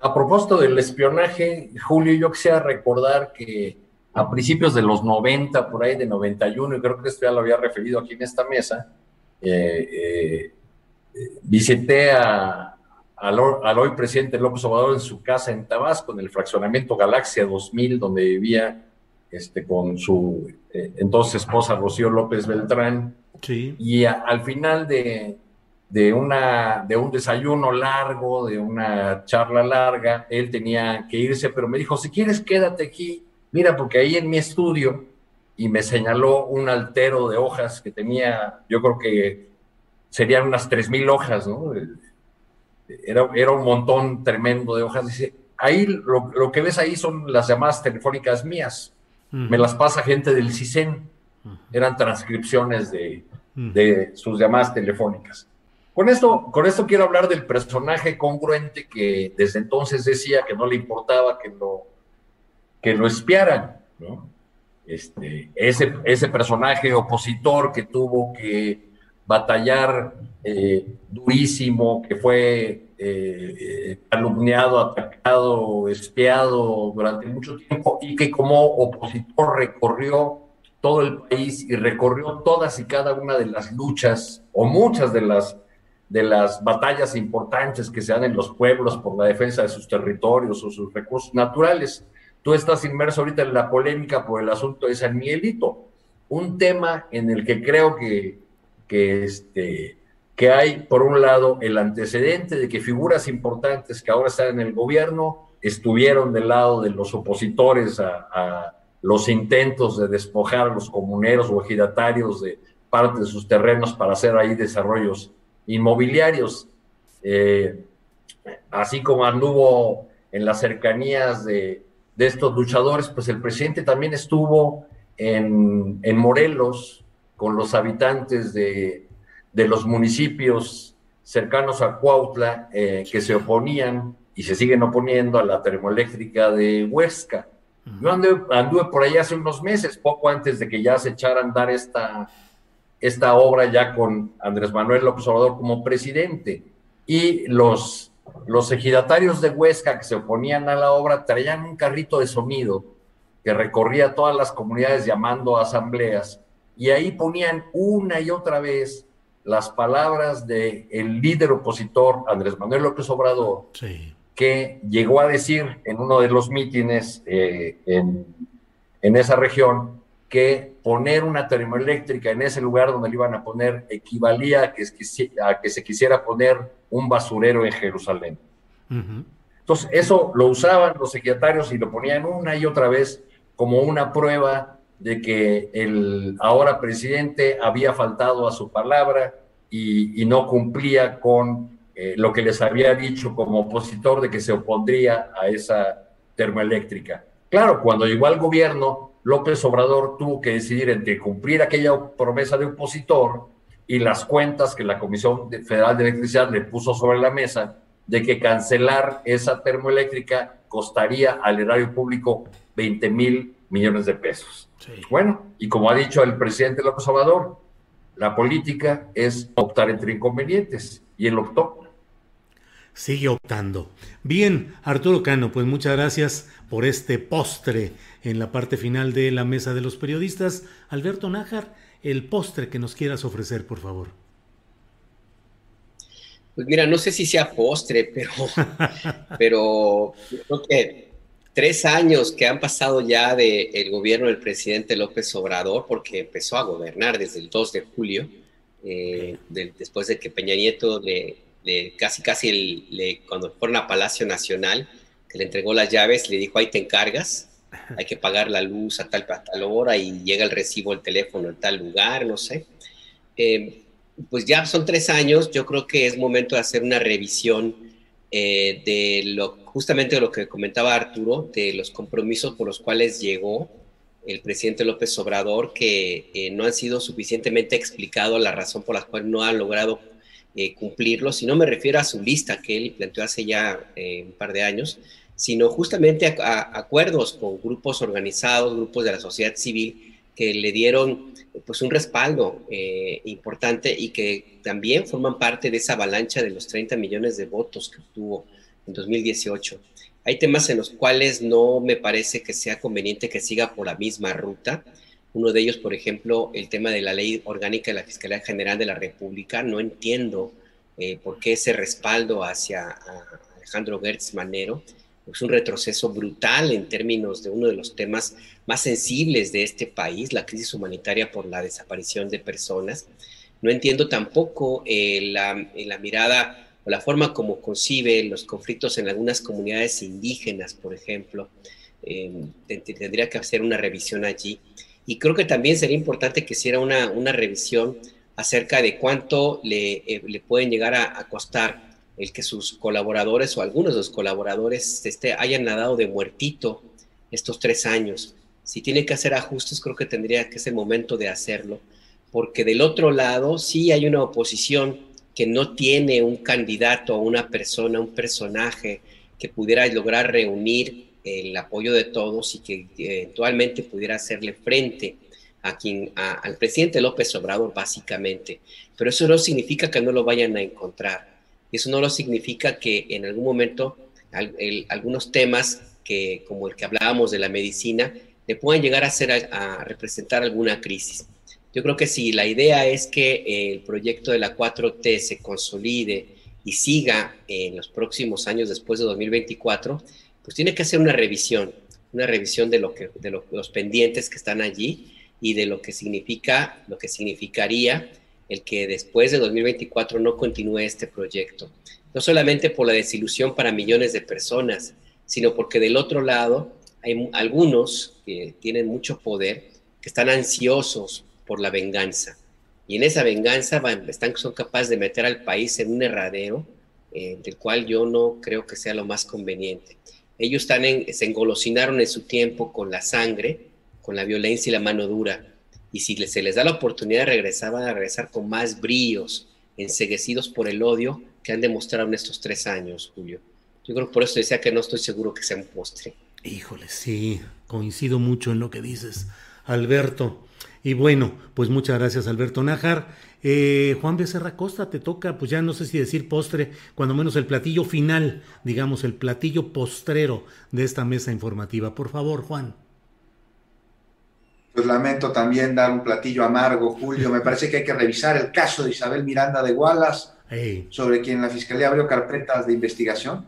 A propósito del espionaje, Julio, yo quisiera recordar que a principios de los 90, por ahí de 91, y creo que esto ya lo había referido aquí en esta mesa, eh, eh, visité a, al, hoy presidente López Obrador en su casa en Tabasco, en el fraccionamiento Galaxia 2000, donde vivía este, con su eh, entonces esposa Rocío López Beltrán. Y al final de, de, una, de un desayuno largo, de una charla larga, él tenía que irse, pero me dijo, si quieres quédate aquí, mira, porque ahí en mi estudio, y me señaló un altero de hojas que tenía, yo creo que serían unas 3.000 hojas, ¿no? Era, era un montón tremendo de hojas. Dice, ahí lo, que ves ahí son las llamadas telefónicas mías. Me las pasa gente del CISEN. Eran transcripciones de, de sus llamadas telefónicas. Con esto, con esto quiero hablar del personaje congruente que desde entonces decía que no le importaba que lo, que lo espiaran, ¿no? Este, ese, ese personaje opositor que tuvo que batallar eh, durísimo, que fue eh, calumniado, atacado, espiado durante mucho tiempo y que como opositor recorrió todo el país y recorrió todas y cada una de las luchas o muchas de las de las batallas importantes que se dan en los pueblos por la defensa de sus territorios o sus recursos naturales. Tú estás inmerso ahorita en la polémica por el asunto de San Miguelito, un tema en el que creo que, que, este, que hay, por un lado, el antecedente de que figuras importantes que ahora están en el gobierno estuvieron del lado de los opositores a, los intentos de despojar a los comuneros o ejidatarios de parte de sus terrenos para hacer ahí desarrollos inmobiliarios. Eh, así como anduvo en las cercanías de, estos luchadores, pues el presidente también estuvo en, Morelos con los habitantes de, los municipios cercanos a Cuautla eh, que se oponían y se siguen oponiendo a la termoeléctrica de Huesca. Yo anduve, por allá hace unos meses, poco antes de que ya se echara a andar esta, esta obra ya con Andrés Manuel López Obrador como presidente. Y los, los ejidatarios de Huesca que se oponían a la obra traían un carrito de sonido que recorría todas las comunidades llamando a asambleas y ahí ponían una y otra vez las palabras del el líder opositor Andrés Manuel López Obrador, que llegó a decir en uno de los mítines eh, en, en esa región que poner una termoeléctrica en ese lugar donde le iban a poner equivalía a que, a que se quisiera poner un basurero en Jerusalén. Entonces, eso lo usaban los secretarios y lo ponían una y otra vez como una prueba de que el ahora presidente había faltado a su palabra y, no cumplía con eh, lo que les había dicho como opositor de que se opondría a esa termoeléctrica. Claro, cuando llegó al gobierno, López Obrador tuvo que decidir entre cumplir aquella promesa de opositor y las cuentas que la Comisión Federal de Electricidad le puso sobre la mesa de que cancelar esa termoeléctrica costaría al erario público 20 mil millones de pesos. Bueno, y como ha dicho el presidente López Obrador, la política es optar entre inconvenientes y él optó. Sigue optando. Bien, Arturo Cano, pues muchas gracias por este postre en la parte final de la mesa de los periodistas. Alberto Nájar, el postre que nos quieras ofrecer, por favor. Pues mira, no sé si sea postre, pero, pero creo que tres años que han pasado ya del gobierno del presidente López Obrador, porque empezó a gobernar desde el 2 de julio, eh, después de que Peña Nieto le, casi casi le, cuando fueron a Palacio Nacional, que le entregó las llaves, le dijo, ahí te encargas, hay que pagar la luz a tal, hora y llega el recibo el teléfono en tal lugar, no sé. Eh, pues ya son tres años, yo creo que es momento de hacer una revisión eh, de lo, justamente de lo que comentaba Arturo, de los compromisos por los cuales llegó el presidente López Obrador, que eh, no han sido suficientemente explicados la razón por la cual no ha logrado cumplirlos, y no me refiero a su lista que él planteó hace ya un par de años, sino justamente a, acuerdos con grupos organizados, grupos de la sociedad civil que le dieron pues un respaldo eh, importante y que también forman parte de esa avalancha de los 30 millones de votos que obtuvo en 2018. Hay temas en los cuales no me parece que sea conveniente que siga por la misma ruta. Uno de ellos, por ejemplo, el tema de la ley orgánica de la Fiscalía General de la República. No entiendo eh, por qué ese respaldo hacia Alejandro Gertz Manero es un retroceso brutal en términos de uno de los temas más sensibles de este país, la crisis humanitaria por la desaparición de personas. No entiendo tampoco eh, la, mirada o la forma como concibe los conflictos en algunas comunidades indígenas, por ejemplo. Em, tendría que hacer una revisión allí. Y creo que también sería importante que hiciera una, una revisión acerca de cuánto le, eh, le pueden llegar a, costar el que sus colaboradores o algunos de los colaboradores este, hayan nadado de muertito estos tres años. Si tiene que hacer ajustes, creo que tendría que ser el momento de hacerlo, porque del otro lado sí hay una oposición que no tiene un candidato una persona, un personaje que pudiera lograr reunir el apoyo de todos y que eventualmente pudiera hacerle frente a quien, al presidente López Obrador, básicamente. Pero eso no significa que no lo vayan a encontrar eso no lo significa que en algún momento algunos temas que, como el que hablábamos de la medicina, le puedan llegar a, ser, a, representar alguna crisis. Yo creo que si la idea es que el proyecto de la 4T se consolide y siga en los próximos años después de 2024, pues tiene que hacer una revisión, una revisión de, lo que, de los pendientes que están allí y de lo que significa, lo que significaría el que después de 2024 no continúe este proyecto. No solamente por la desilusión para millones de personas, sino porque del otro lado hay algunos que tienen mucho poder, que están ansiosos por la venganza. Y en esa venganza están, son capaces de meter al país en un herradero eh, del cual yo no creo que sea lo más conveniente. Ellos están se engolosinaron en su tiempo con la sangre, con la violencia y la mano dura. Y si se les da la oportunidad de regresar, van a regresar con más bríos, enseguecidos por el odio que han demostrado en estos tres años, Julio. Yo creo que por eso decía que no estoy seguro que sea un postre. Híjole, sí, coincido mucho en lo que dices, Alberto. Y bueno, pues muchas gracias, Alberto Nájar. Eh, Juan Becerra Costa, te toca, pues ya no sé si decir postre, cuando menos el platillo final, digamos, el platillo postrero de esta mesa informativa. Por favor, Juan. Pues lamento también dar un platillo amargo, Julio. Me parece que hay que revisar el caso de Isabel Miranda de Wallace, sobre quien la Fiscalía abrió carpetas de investigación.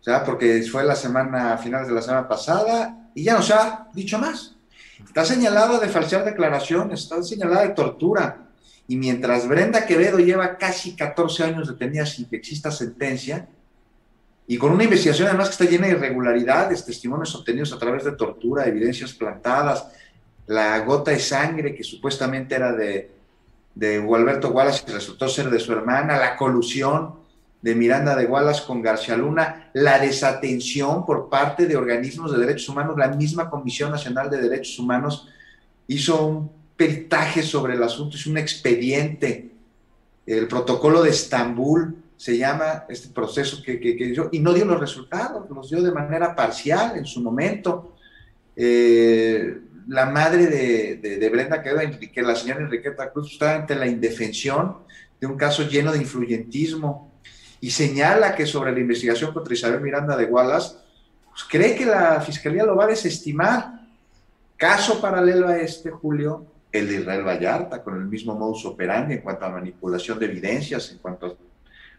O sea, porque fue la semana, a finales de la semana pasada, y ya nos ha dicho más. Está señalada de falsear declaraciones, está señalada de tortura. Y mientras Brenda Quevedo lleva casi 14 años detenida sin que exista sentencia, y con una investigación además que está llena de irregularidades, testimonios obtenidos a través de tortura, evidencias plantadas, la gota de sangre que supuestamente era de, de Gualberto Wallace y resultó ser de su hermana, la colusión de Miranda de Wallace con García Luna, la desatención por parte de organismos de derechos humanos, la misma Comisión Nacional de Derechos Humanos hizo un peritaje sobre el asunto, hizo un expediente, el protocolo de Estambul se llama este proceso que, que, dio, y no dio los resultados, los dio de manera parcial en su momento. Eh, la madre de, de, Brenda Quevedo, la señora Enriqueta Cruz, está ante la indefensión de un caso lleno de influyentismo y señala que sobre la investigación contra Isabel Miranda de Wallace, pues cree que la fiscalía lo va a desestimar. Caso paralelo a este, Julio, el de Israel Vallarta, con el mismo modus operandi en cuanto a manipulación de evidencias, en cuanto a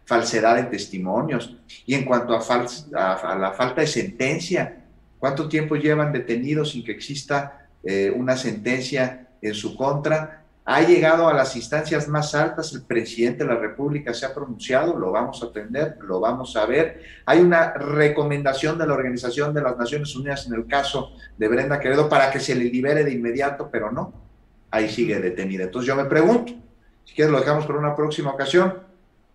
falsedad de testimonios y en cuanto a, a la falta de sentencia. ¿Cuánto tiempo llevan detenidos sin que exista eh, una sentencia en su contra. Ha llegado a las instancias más altas, el presidente de la República se ha pronunciado, lo vamos a atender, lo vamos a ver. Hay una recomendación de la Organización de las Naciones Unidas en el caso de Brenda Quevedo para que se le libere de inmediato, pero no, ahí sigue detenida. Entonces yo me pregunto, si quieres lo dejamos para una próxima ocasión,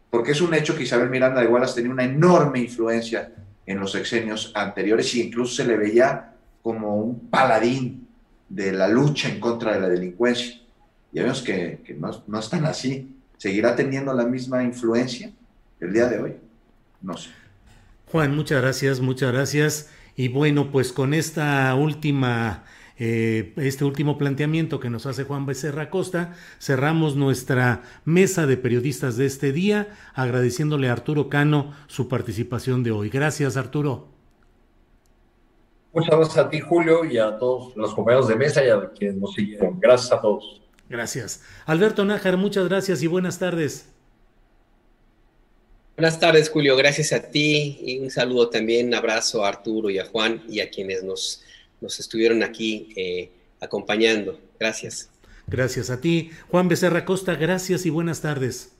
porque es un hecho que Isabel Miranda de Wallace tenía una enorme influencia en los sexenios anteriores y incluso se le veía como un paladín de la lucha en contra de la delincuencia. Ya vemos que, no, no están así. ¿Seguirá teniendo la misma influencia el día de hoy? No sé. Juan, muchas gracias, muchas gracias. Y bueno, pues con esta última, eh, este último planteamiento que nos hace Juan Becerra Costa, cerramos nuestra mesa de periodistas de este día, agradeciéndole a Arturo Cano su participación de hoy. Gracias, Arturo. Muchas gracias a ti, Julio, y a todos los compañeros de mesa y a quienes nos siguieron. Gracias a todos. Gracias. Alberto Nájar, muchas gracias y buenas tardes. Buenas tardes, Julio. Gracias a ti y un saludo también, un abrazo a Arturo y a Juan y a quienes nos, nos estuvieron aquí eh, acompañando. Gracias. Gracias a ti. Juan Becerra Costa, gracias y buenas tardes.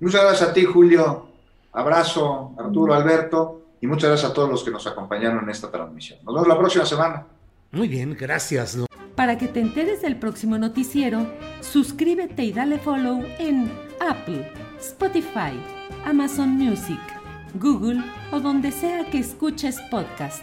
Muchas gracias a ti, Julio. Abrazo, Arturo, Alberto y muchas gracias a todos los que nos acompañaron en esta transmisión. Nos vemos la próxima semana. Muy bien, gracias. Para que te enteres del próximo noticiero, suscríbete y dale follow en Apple, Spotify, Amazon Music, Google o donde sea que escuches podcast.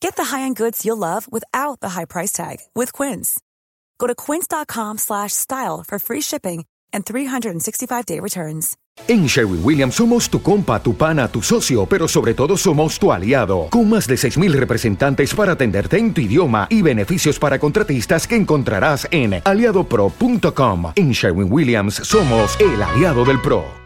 Get the high-end goods you'll love without the high price tag with Quince. Go to quince.com/style for free shipping and 365-day returns. En Sherwin Williams somos tu compa, tu pana, tu socio, pero sobre todo somos tu aliado, con más de 6.000 representantes para atenderte en tu idioma y beneficios para contratistas que encontrarás en aliadopro.com. En Sherwin Williams somos el aliado del PRO.